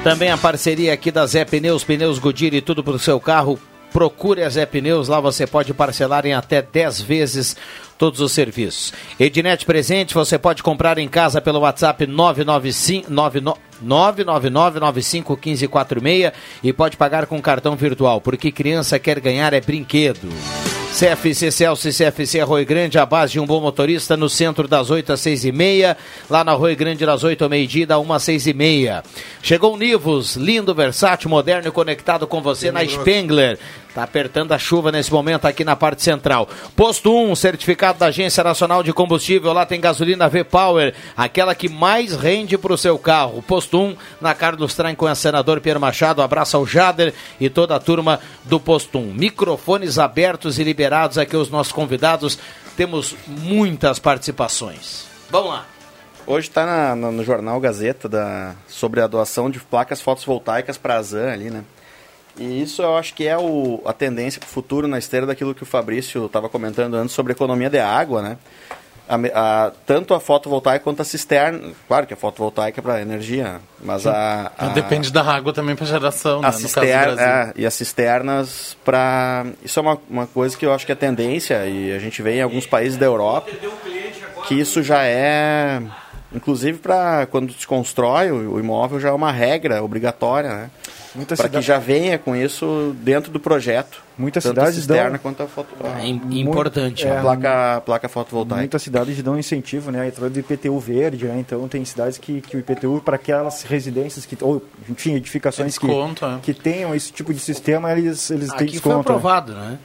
Também a parceria aqui da Zé Pneus, Pneus Goodyear e tudo para o seu carro. Procure a Zé Pneus, lá você pode parcelar em até 10 vezes todos os serviços. Ednet Presente, você pode comprar em casa pelo WhatsApp 995 999951546 e pode pagar com cartão virtual, porque criança quer ganhar é brinquedo. CFC Celso e CFC Arroio Grande, a base de um bom motorista no centro das 8 às 6 e meia, lá na Arroio Grande das 8 ao meio-dia, da 1 às 6 e meia. Chegou o Nivus, lindo, versátil, moderno e conectado com você na Spengler. Tá apertando a chuva nesse momento aqui na parte central. Posto 1, certificado da Agência Nacional de Combustível. Lá tem gasolina V-Power, aquela que mais rende para o seu carro. Posto 1, na Carlos Traem com a senador Pierre Machado. Abraço ao Jader e toda a turma do Posto 1. Microfones abertos e liberados aqui os nossos convidados. Temos muitas participações. Vamos lá. Hoje está no jornal Gazeta da, sobre a doação de placas fotovoltaicas para a ZAN ali, né? E isso eu acho que é o, a tendência para o futuro na esteira daquilo que o Fabrício estava comentando antes sobre economia de água, né? A, a, tanto a fotovoltaica quanto a cisterna. Claro que a fotovoltaica é para energia, mas a, a, Depende da água também para geração, né? a cisterna, é, E as cisternas para... Isso é uma, uma coisa que eu acho que é tendência, e a gente vê em alguns países da Europa, que isso já é... Inclusive, para quando se constrói o, o imóvel, já é uma regra obrigatória, né? Muita para que cidade- já venha com isso dentro do projeto. Muitas tanto cidades a cisterna dão- quanto a foto... É im- importante. A É, placa, placa fotovoltaica. Muitas cidades dão incentivo, né? A entrada do IPTU verde, né? Então tem cidades que, que o IPTU, para aquelas residências que. Ou, enfim, edificações é. que, que tenham esse tipo de sistema, eles, eles têm Aqui desconto. foi né? aprovado, né?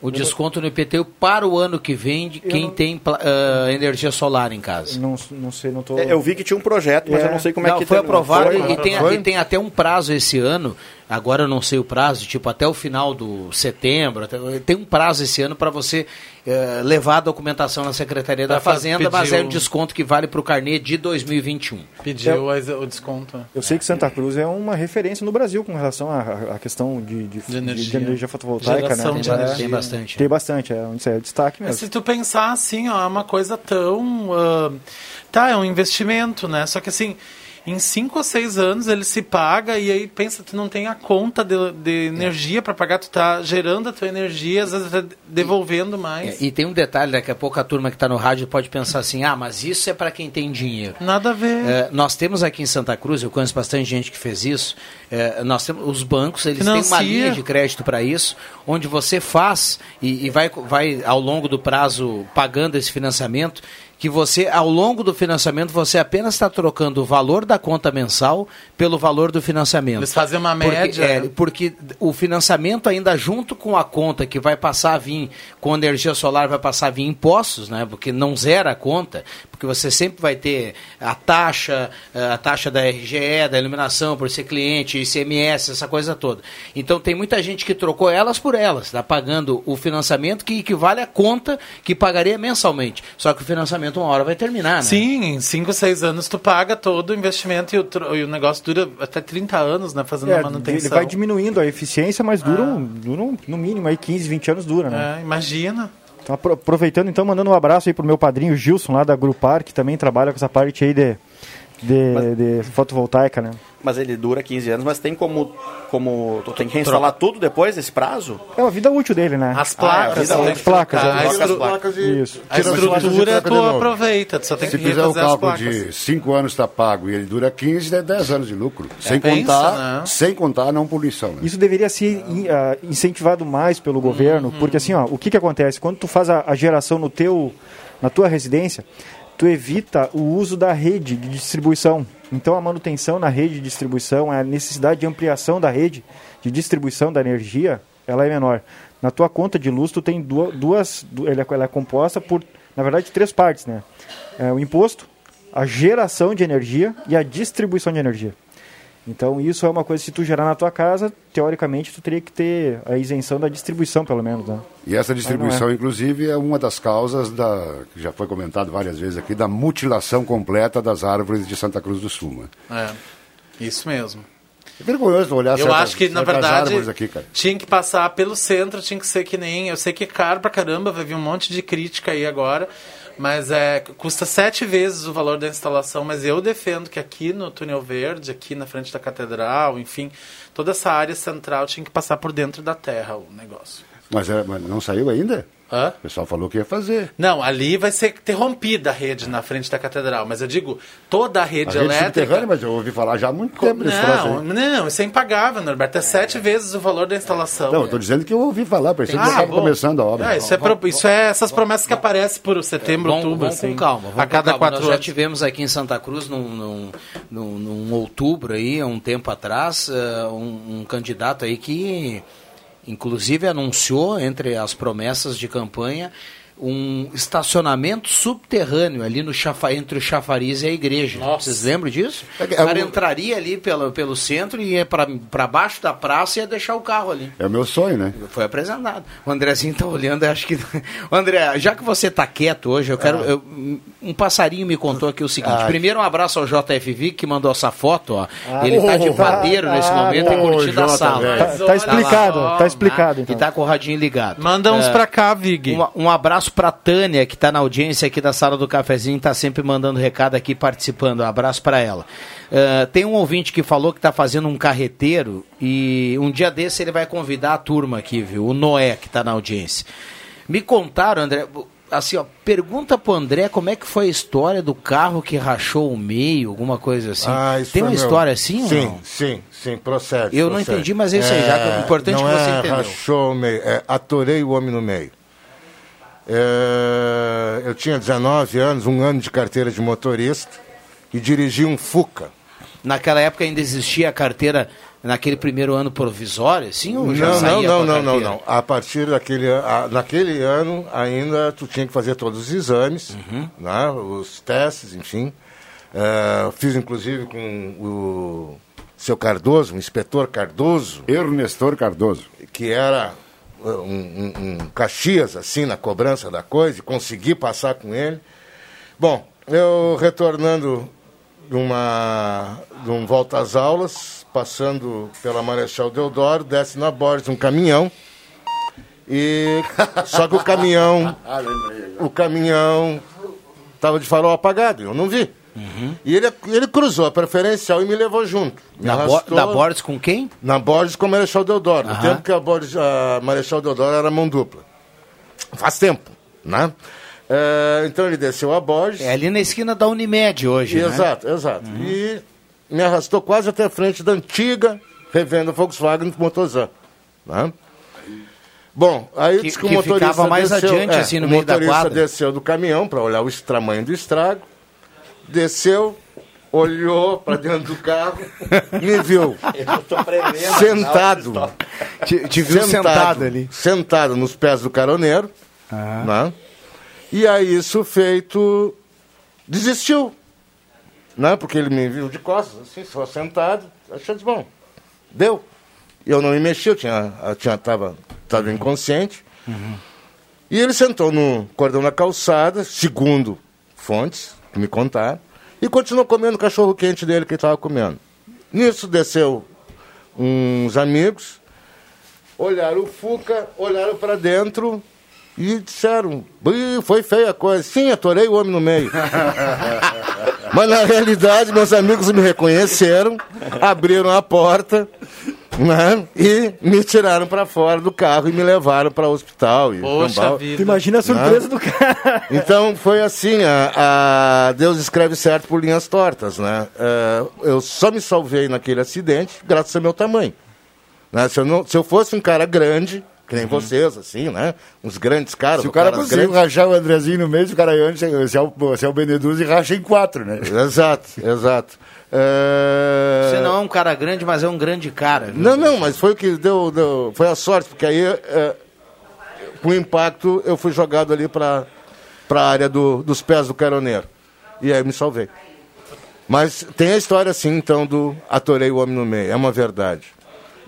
O desconto no IPTU para o ano que vem de quem tem pla- ah, energia solar em casa. Não, não sei, não tô. É, Eu vi que tinha um projeto, mas eu não sei como é Não, que foi aprovado Foi? e, tem, Foi? e tem até um prazo esse ano. Agora eu não sei o prazo, tipo até o final do setembro. até- tem um prazo esse ano para você eh, levar a documentação na Secretaria da Pra fa- Fazenda, mas pedir é um o- desconto que vale para o carnê de 2021. Pediu o desconto. Eu sei que Santa Cruz é uma referência no Brasil com relação à, questão de, de, de energia. energia fotovoltaica, Geração né? de É, energia. Tem bastante. Tem bastante, é, isso é destaque Mas mesmo. se tu pensar assim, ó, é uma coisa tão. ah, tá, é um investimento, né? Só que assim, em cinco ou seis anos ele se paga e aí pensa, tu não tem a conta de, de energia para pagar, tu tá gerando a tua energia, às vezes tá devolvendo mais. É, e tem um detalhe, daqui a pouco a turma que está no rádio pode pensar assim, ah, mas isso é para quem tem dinheiro. Nada a ver. É, nós temos aqui em Santa Cruz, eu conheço bastante gente que fez isso, é, nós temos os bancos, eles têm uma Financia. linha de crédito para isso, onde você faz e, e vai, vai ao longo do prazo pagando esse financiamento, que você, ao longo do financiamento, você apenas está trocando o valor da conta mensal pelo valor do financiamento. Eles fazem uma Porque, média. é, né? porque o financiamento ainda junto com a conta que vai passar a vir com energia solar vai passar a vir impostos, né? Porque não zera a conta, porque você sempre vai ter a taxa, eh, a taxa da RGE, da iluminação por ser cliente, ICMS, essa coisa toda. Então tem muita gente que trocou elas por elas, está pagando o financiamento que equivale à conta que pagaria mensalmente. Só que o financiamento uma hora vai terminar, né? Sim, em 5, 6 anos tu paga todo o investimento e o, e o negócio dura até 30 anos, né? Fazendo a É, ele manutenção. vai diminuindo a eficiência, mas dura, um- dura um- no mínimo aí 15, 20 anos dura, né? É, imagina. Apro- aproveitando, então, mandando um abraço aí pro meu padrinho Gilson, lá da Grupar, que também trabalha com essa parte aí de, de, de fotovoltaica, né? Mas ele dura 15 anos, mas tem como, como tu tem que reinstalar tudo depois desse prazo? É a vida útil dele, né? As placas, Ah, é, as placas, trocar. é. A, Troca as placas e- Isso. a estrutura troca tu aproveita, tu só tem Se que fizer o cálculo de 5 anos está pago e ele dura 15, é 10 anos de lucro. sem, pensa, contar, né? sem contar a não poluição. Né? Isso deveria ser in- ah, incentivado mais pelo governo, porque assim, ó, o que que acontece? Quando tu faz a, a geração no teu, na tua residência, tu evita o uso da rede de distribuição. Então a manutenção na rede de distribuição, a necessidade de ampliação da rede de distribuição da energia, ela é menor. Na tua conta de luz, tu tem duas, duas é- ela é composta por, na verdade, três partes, né? É o imposto, a geração de energia e a distribuição de energia. Então isso é uma coisa, se tu gerar na tua casa, teoricamente tu teria que ter a isenção da distribuição, pelo menos, né? E essa distribuição, não inclusive, é uma das causas da, que já foi comentado várias vezes aqui, da mutilação completa das árvores de Santa Cruz do Sul. né? É, isso mesmo. É vergonhoso olhar Eu certas, acho que, na verdade, aqui, tinha que passar pelo centro, tinha que ser que nem. Eu sei que é caro pra caramba, vai vir um monte de crítica aí agora, mas é, custa sete vezes o valor da instalação. Mas eu defendo que aqui no Túnel Verde, aqui na frente da Catedral, enfim, toda essa área central tinha que passar por dentro da terra o negócio. Mas, é, mas não saiu ainda? Hã? O pessoal falou que ia fazer. Não, ali vai ser interrompida a rede na frente da catedral. Mas eu digo, toda a A rede, rede elétrica. subterrânea, mas eu ouvi falar já há muito tempo desse Não, não, isso é impagável, Norberto. É sete vezes o valor da instalação. Não, eu tô dizendo que eu ouvi falar, parecia que já estava bom. começando a obra. Ah, isso, é pro- isso é essas promessas que aparecem por setembro, Vamos, outubro, vamos assim. com calma. Vamos a cada calma. quatro Nós já tivemos aqui em Santa Cruz, num, num, num- num outubro aí, há um tempo atrás, eh, um, um candidato aí que, inclusive, anunciou entre as promessas de campanha um estacionamento subterrâneo ali no chafa, entre o chafariz e a igreja. Vocês lembram disso? É O cara entraria ali pelo, pelo centro e ia para baixo da praça e ia deixar o carro ali. É o meu sonho, né? Foi apresentado. O Andrezinho tá olhando, acho que. O André, já que você tá quieto hoje, eu quero. eu- um passarinho me contou aqui o seguinte. Ah. Primeiro, um abraço ao JFV que mandou essa foto, ó. Ah, Ele tá de padeiro ah, nesse ah, momento e curtindo a sala. velho. Tá- tá explicado, lá, tá explicado, E então. tá com o radinho ligado. Manda uns É, pra cá, Vig. Um, um abraço pra Tânia, que tá na audiência aqui da sala do cafezinho, tá sempre mandando recado aqui, participando. Um abraço pra ela. É, tem um ouvinte que falou que tá fazendo um carreteiro e um dia desse ele vai convidar a turma aqui, viu? O Noé, que tá na audiência. Me contaram, André, assim, ó, pergunta pro André como é que foi a história do carro que rachou o meio, alguma coisa assim. Ah, isso tem uma meu. história assim ou Sim, não? sim, sim, procede. Eu não entendi, mas é isso aí, já que é importante não que você é entendeu. Rachou o meio, é atorei o homem no meio. É, eu tinha 19 anos, um ano de carteira de motorista e dirigi um Fuca. Naquela época ainda existia a carteira naquele primeiro ano provisório, sim? Ou já Não, não, não, não, não, não. A partir daquele a- naquele ano ainda tu tinha que fazer todos os exames, Uhum. né, os testes, enfim. É, fiz inclusive com o seu Cardoso, o inspetor Cardoso. Ernestor Cardoso. Que era um, um- um Caxias, assim, na cobrança da coisa, e consegui passar com ele. Bom, eu retornando de uma de um volta às aulas, passando pela Marechal Deodoro, desce na borda um caminhão. E só que o caminhão, Ah, o caminhão estava de farol apagado, eu não vi. E ele, ele cruzou a preferencial e me levou junto. Me Na Bo- da Borges com quem? Na Borges com a Marechal Deodoro. No Aham. tempo que a, Borges, a Marechal Deodoro era mão dupla. Faz tempo, né? É, então ele desceu a Borges. É ali na esquina da Unimed hoje, né? Exato, exato. E me arrastou quase até a frente da antiga revenda Volkswagen Motorzan. Né? Bom, aí Que- disse que, que o motorista ficava mais desceu, adiante, é, assim, no o meio da motorista desceu do caminhão para olhar o tamanho do estrago, desceu, olhou para dentro do carro, me viu sentado, Te- te viu sentado ali. sentado nos pés do caroneiro, né? E aí isso feito desistiu, né? Porque ele me viu de costas, assim, só sentado, achei bom, deu. Eu não me mexi, eu tinha, eu tinha tava, tava inconsciente. E ele sentou no cordão da calçada, segundo fontes me contaram, e continuou comendo o cachorro quente dele que ele estava comendo. Nisso desceu uns amigos, olharam o Fuca, olharam para dentro e disseram: "Ih, foi feia a coisa. Sim, atorei o homem no meio. Mas na realidade, meus amigos me reconheceram, abriram a porta né, e me tiraram para fora do carro e me levaram para o hospital. E Poxa vida. Tu imagina a surpresa do cara. Então foi assim: a, a- Deus escreve certo por linhas tortas. Né? É, eu só me salvei naquele acidente graças ao meu tamanho. Né? Se, eu não- se eu fosse um cara grande, que nem vocês, assim, né? Uns grandes caras. Se o cara caras conseguiu grandes, rachar o Andrezinho no meio, o cara antes, se é o, se é o Beneduz e racha em quatro, né? Exato, exato. É... Você não é um cara grande, mas é um grande cara. viu? Não, não, mas foi o que deu, deu- foi a sorte, porque aí, é, com o impacto, eu fui jogado ali para a área do- dos pés do caroneiro. E aí me salvei. Mas tem a história, assim, então, do atorei o homem no meio, é uma verdade.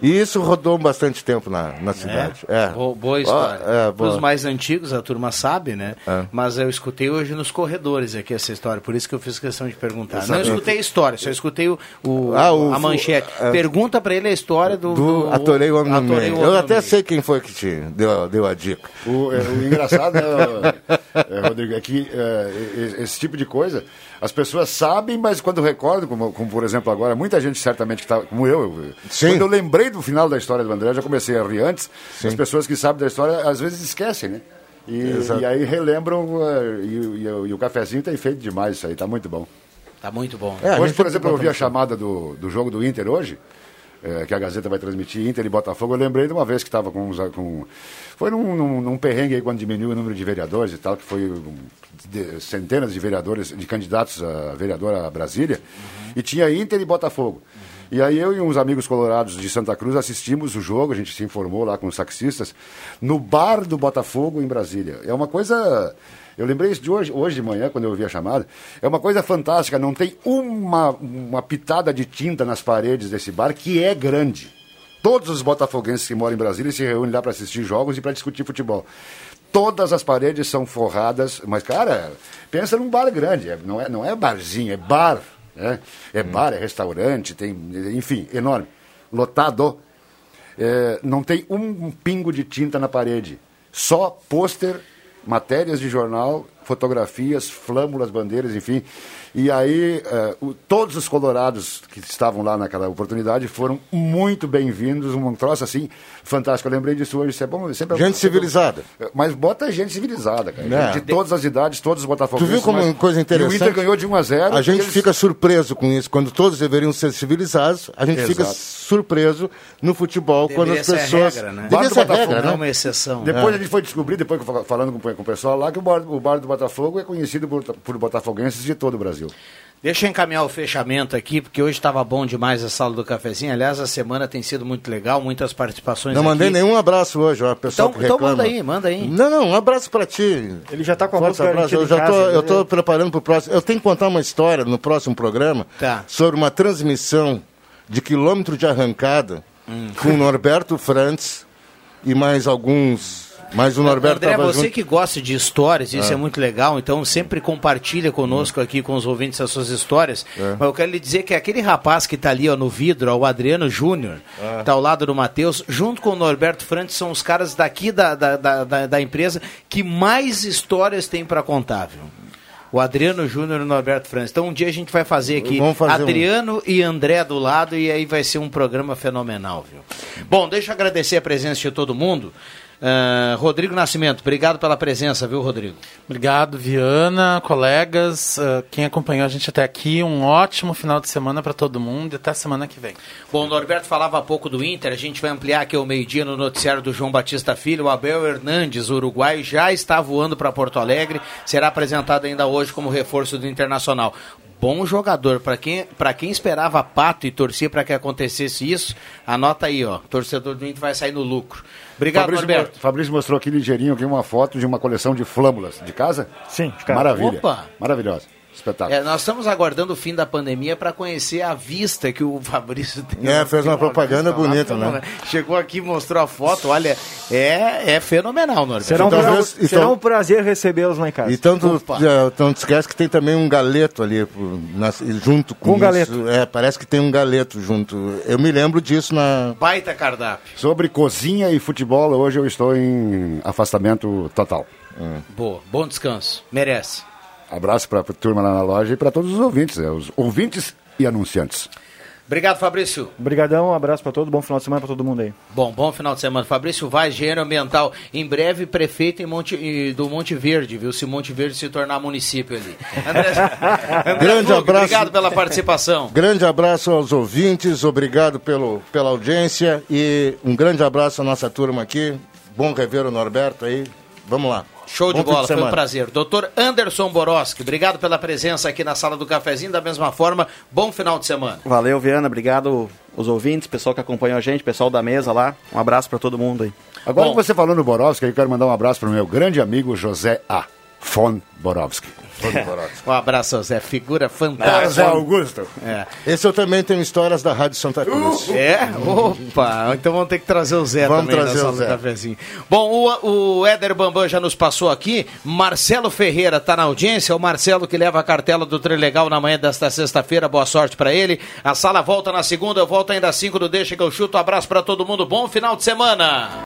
E isso rodou bastante tempo na, na cidade. É. Bo- boa história. Ah, é, Para os boa. mais antigos, a turma sabe, né? É. Mas eu escutei hoje nos corredores aqui essa história, por isso que eu fiz questão de perguntar. Não Exatamente. escutei a história, só escutei o, o- Ah, o- a manchete. é. Pergunta para ele a história do... Do Atorei o Homem no Meio. o Eu até sei quem foi que te deu, deu a dica. O, é, o engraçado, né, é, Rodrigo, é que é, esse tipo de coisa, as pessoas sabem, mas quando recordam, como, como, por exemplo agora, muita gente certamente que está, como eu, eu- quando eu lembrei do final da história do André, já comecei a rir antes, Sim. as pessoas que sabem da história às vezes esquecem, né? E, e aí relembram, eh, e, e o- e o cafezinho tem feito demais isso aí, tá muito bom. Tá muito bom. hoje, por exemplo, eu ouvi a chamada do, do jogo do Inter hoje, eh, que a Gazeta vai transmitir Inter e Botafogo. Eu lembrei de uma vez que estava com, uns- com. Foi num, num, num perrengue aí quando diminuiu o número de vereadores e tal, que foi de- centenas de vereadores, de candidatos a vereador a Brasília, e tinha Inter e Botafogo. E aí eu e uns amigos colorados de Santa Cruz assistimos o jogo, a gente se informou lá com os taxistas, no bar do Botafogo em Brasília. É uma coisa. Eu lembrei isso de hoje, hoje de manhã, quando eu ouvi a chamada. É uma coisa fantástica, não tem uma, uma pitada de tinta nas paredes desse bar, que é grande. Todos os botafoguenses que moram em Brasília se reúnem lá para assistir jogos e para discutir futebol. Todas as paredes são forradas, mas, cara, pensa num bar grande, é- não, é, não é barzinho, é bar. né? É bar, é restaurante, tem, enfim, enorme. Lotado. É, não tem um pingo de tinta na parede. Só pôster, matérias de jornal, fotografias, flâmulas, bandeiras, enfim. E aí, é, o- todos os colorados que estavam lá naquela oportunidade foram muito bem-vindos, um troço assim fantástico. Eu lembrei disso hoje, isso é bom. Sempre Gente civilizada. Mas bota gente civilizada, cara. É. De todas as idades, todos os Tu botafoguenses. viu como mas- uma coisa interessante? E o Inter ganhou de 1 a 0 A gente eles- fica surpreso com isso. Quando todos deveriam ser civilizados, a gente fica Exato. surpreso no futebol quando Deveria as ser a pessoas. regra, né? Deveria ser regra, Não né? uma exceção. Depois É. a gente foi descobrir, depois que eu falando com, com o pessoal lá, que o bar, o bar do Botafogo é conhecido por, por botafoguenses de todo o Brasil. Deixa eu encaminhar o fechamento aqui, porque hoje estava bom demais a sala do cafezinho. Aliás, a semana tem sido muito legal, muitas participações Não mandei aqui. nenhum abraço hoje, ó, pessoal Então- que então reclama. manda aí, manda aí. Não, não, um abraço pra ti. Ele já tá com a Forte música abraço. Eu já tô, casa, eu né? tô preparando pro próximo. Eu tenho que contar uma história no próximo programa Tá. sobre uma transmissão de quilômetro de arrancada Hum. com Norberto Frantz e mais alguns. Mais o Norberto André, você junto. que gosta de histórias, isso É. é muito legal, então sempre compartilha conosco aqui com os ouvintes as suas histórias. É. Mas eu quero lhe dizer que aquele rapaz que está ali ó, no vidro, ó, o Adriano Júnior, É. está ao lado do Matheus, junto com o Norberto Frantes, são os caras daqui da, da, da, da- empresa que mais histórias tem para contar, viu? O Adriano Júnior e o Norberto Frantes. Então um dia a gente vai fazer aqui fazer um- Adriano e André do lado e aí vai ser um programa fenomenal, viu? Bom, deixa eu agradecer a presença de todo mundo. Ah, Rodrigo Nascimento, obrigado pela presença, viu, Rodrigo? Obrigado, Viana, colegas, ah, quem acompanhou a gente até aqui. Um ótimo final de semana para todo mundo e até semana que vem. Bom, o Norberto falava há pouco do Inter, a gente vai ampliar aqui ao meio-dia no noticiário do João Batista Filho. O Abel Hernandes, o uruguaio, já está voando para Porto Alegre, será apresentado ainda hoje como reforço do Internacional. Bom jogador, para quem, pra quem esperava pato e torcia para que acontecesse isso, anota aí, ó. Torcedor do Inter vai sair no lucro. Obrigado, Fabrício, Norberto. Fabrício mostrou aqui ligeirinho aqui uma foto de uma coleção de flâmulas de casa. Sim, casa. Maravilha. Opa. Maravilhosa. Espetáculo. É, nós estamos aguardando o fim da pandemia para conhecer a vista que o Fabrício tem. É, fez uma propaganda lá, bonita, né? Chegou aqui e mostrou a foto, olha, é, é fenomenal, Norberto. Será um, Então, pra- será então- um prazer recebê-los lá em casa. Então Opa. já- então tu esquece que tem também um galeto ali nas- junto com Com isso. galeto. É, parece que tem um galeto junto. Eu me lembro disso na. Baita cardápio. Sobre cozinha e futebol, hoje eu estou em afastamento total. Boa, bom descanso. Merece. Abraço para a turma lá na loja e para todos os ouvintes, é, os ouvintes e anunciantes. Obrigado, Fabrício. Obrigadão, um abraço pra todo, bom final de semana pra todo mundo aí. Bom, bom final de semana. Fabrício Vaz, engenheiro ambiental, em breve prefeito em Monte, do Monte Verde, viu? Se Monte Verde se tornar município ali. André, André Grande abraço. Obrigado pela participação. Grande abraço aos ouvintes, obrigado pelo, pela audiência e um grande abraço à nossa turma aqui. Bom rever o Norberto aí. Vamos lá. Show de Bom fim bola, foi um prazer. Doutor Anderson Boroski, obrigado pela presença aqui na sala do cafezinho. Da mesma forma, bom final de semana. Valeu, Viana. Obrigado os ouvintes, pessoal que acompanhou a gente, pessoal da mesa lá. Um abraço para todo mundo aí. Agora Bom. que você falou no Borowski, eu quero mandar um abraço para o meu grande amigo José A. Von Borowski. Um abraço, Zé. Figura Ah, fantástica. Zé Augusto. É. Esse eu também tenho histórias da Rádio Santa Cruz. É? Opa! Então vamos ter que trazer o Zé Vamos também trazer o Zé. cafezinho. Bom, o, o Éder Bambam já nos passou aqui. Marcelo Ferreira está na audiência. O Marcelo que leva a cartela do Trilegal na manhã desta sexta-feira. Boa sorte para ele. A sala volta na segunda. Eu volto ainda às 5 do Deixa que eu chuto. Um abraço para todo mundo. Bom final de semana.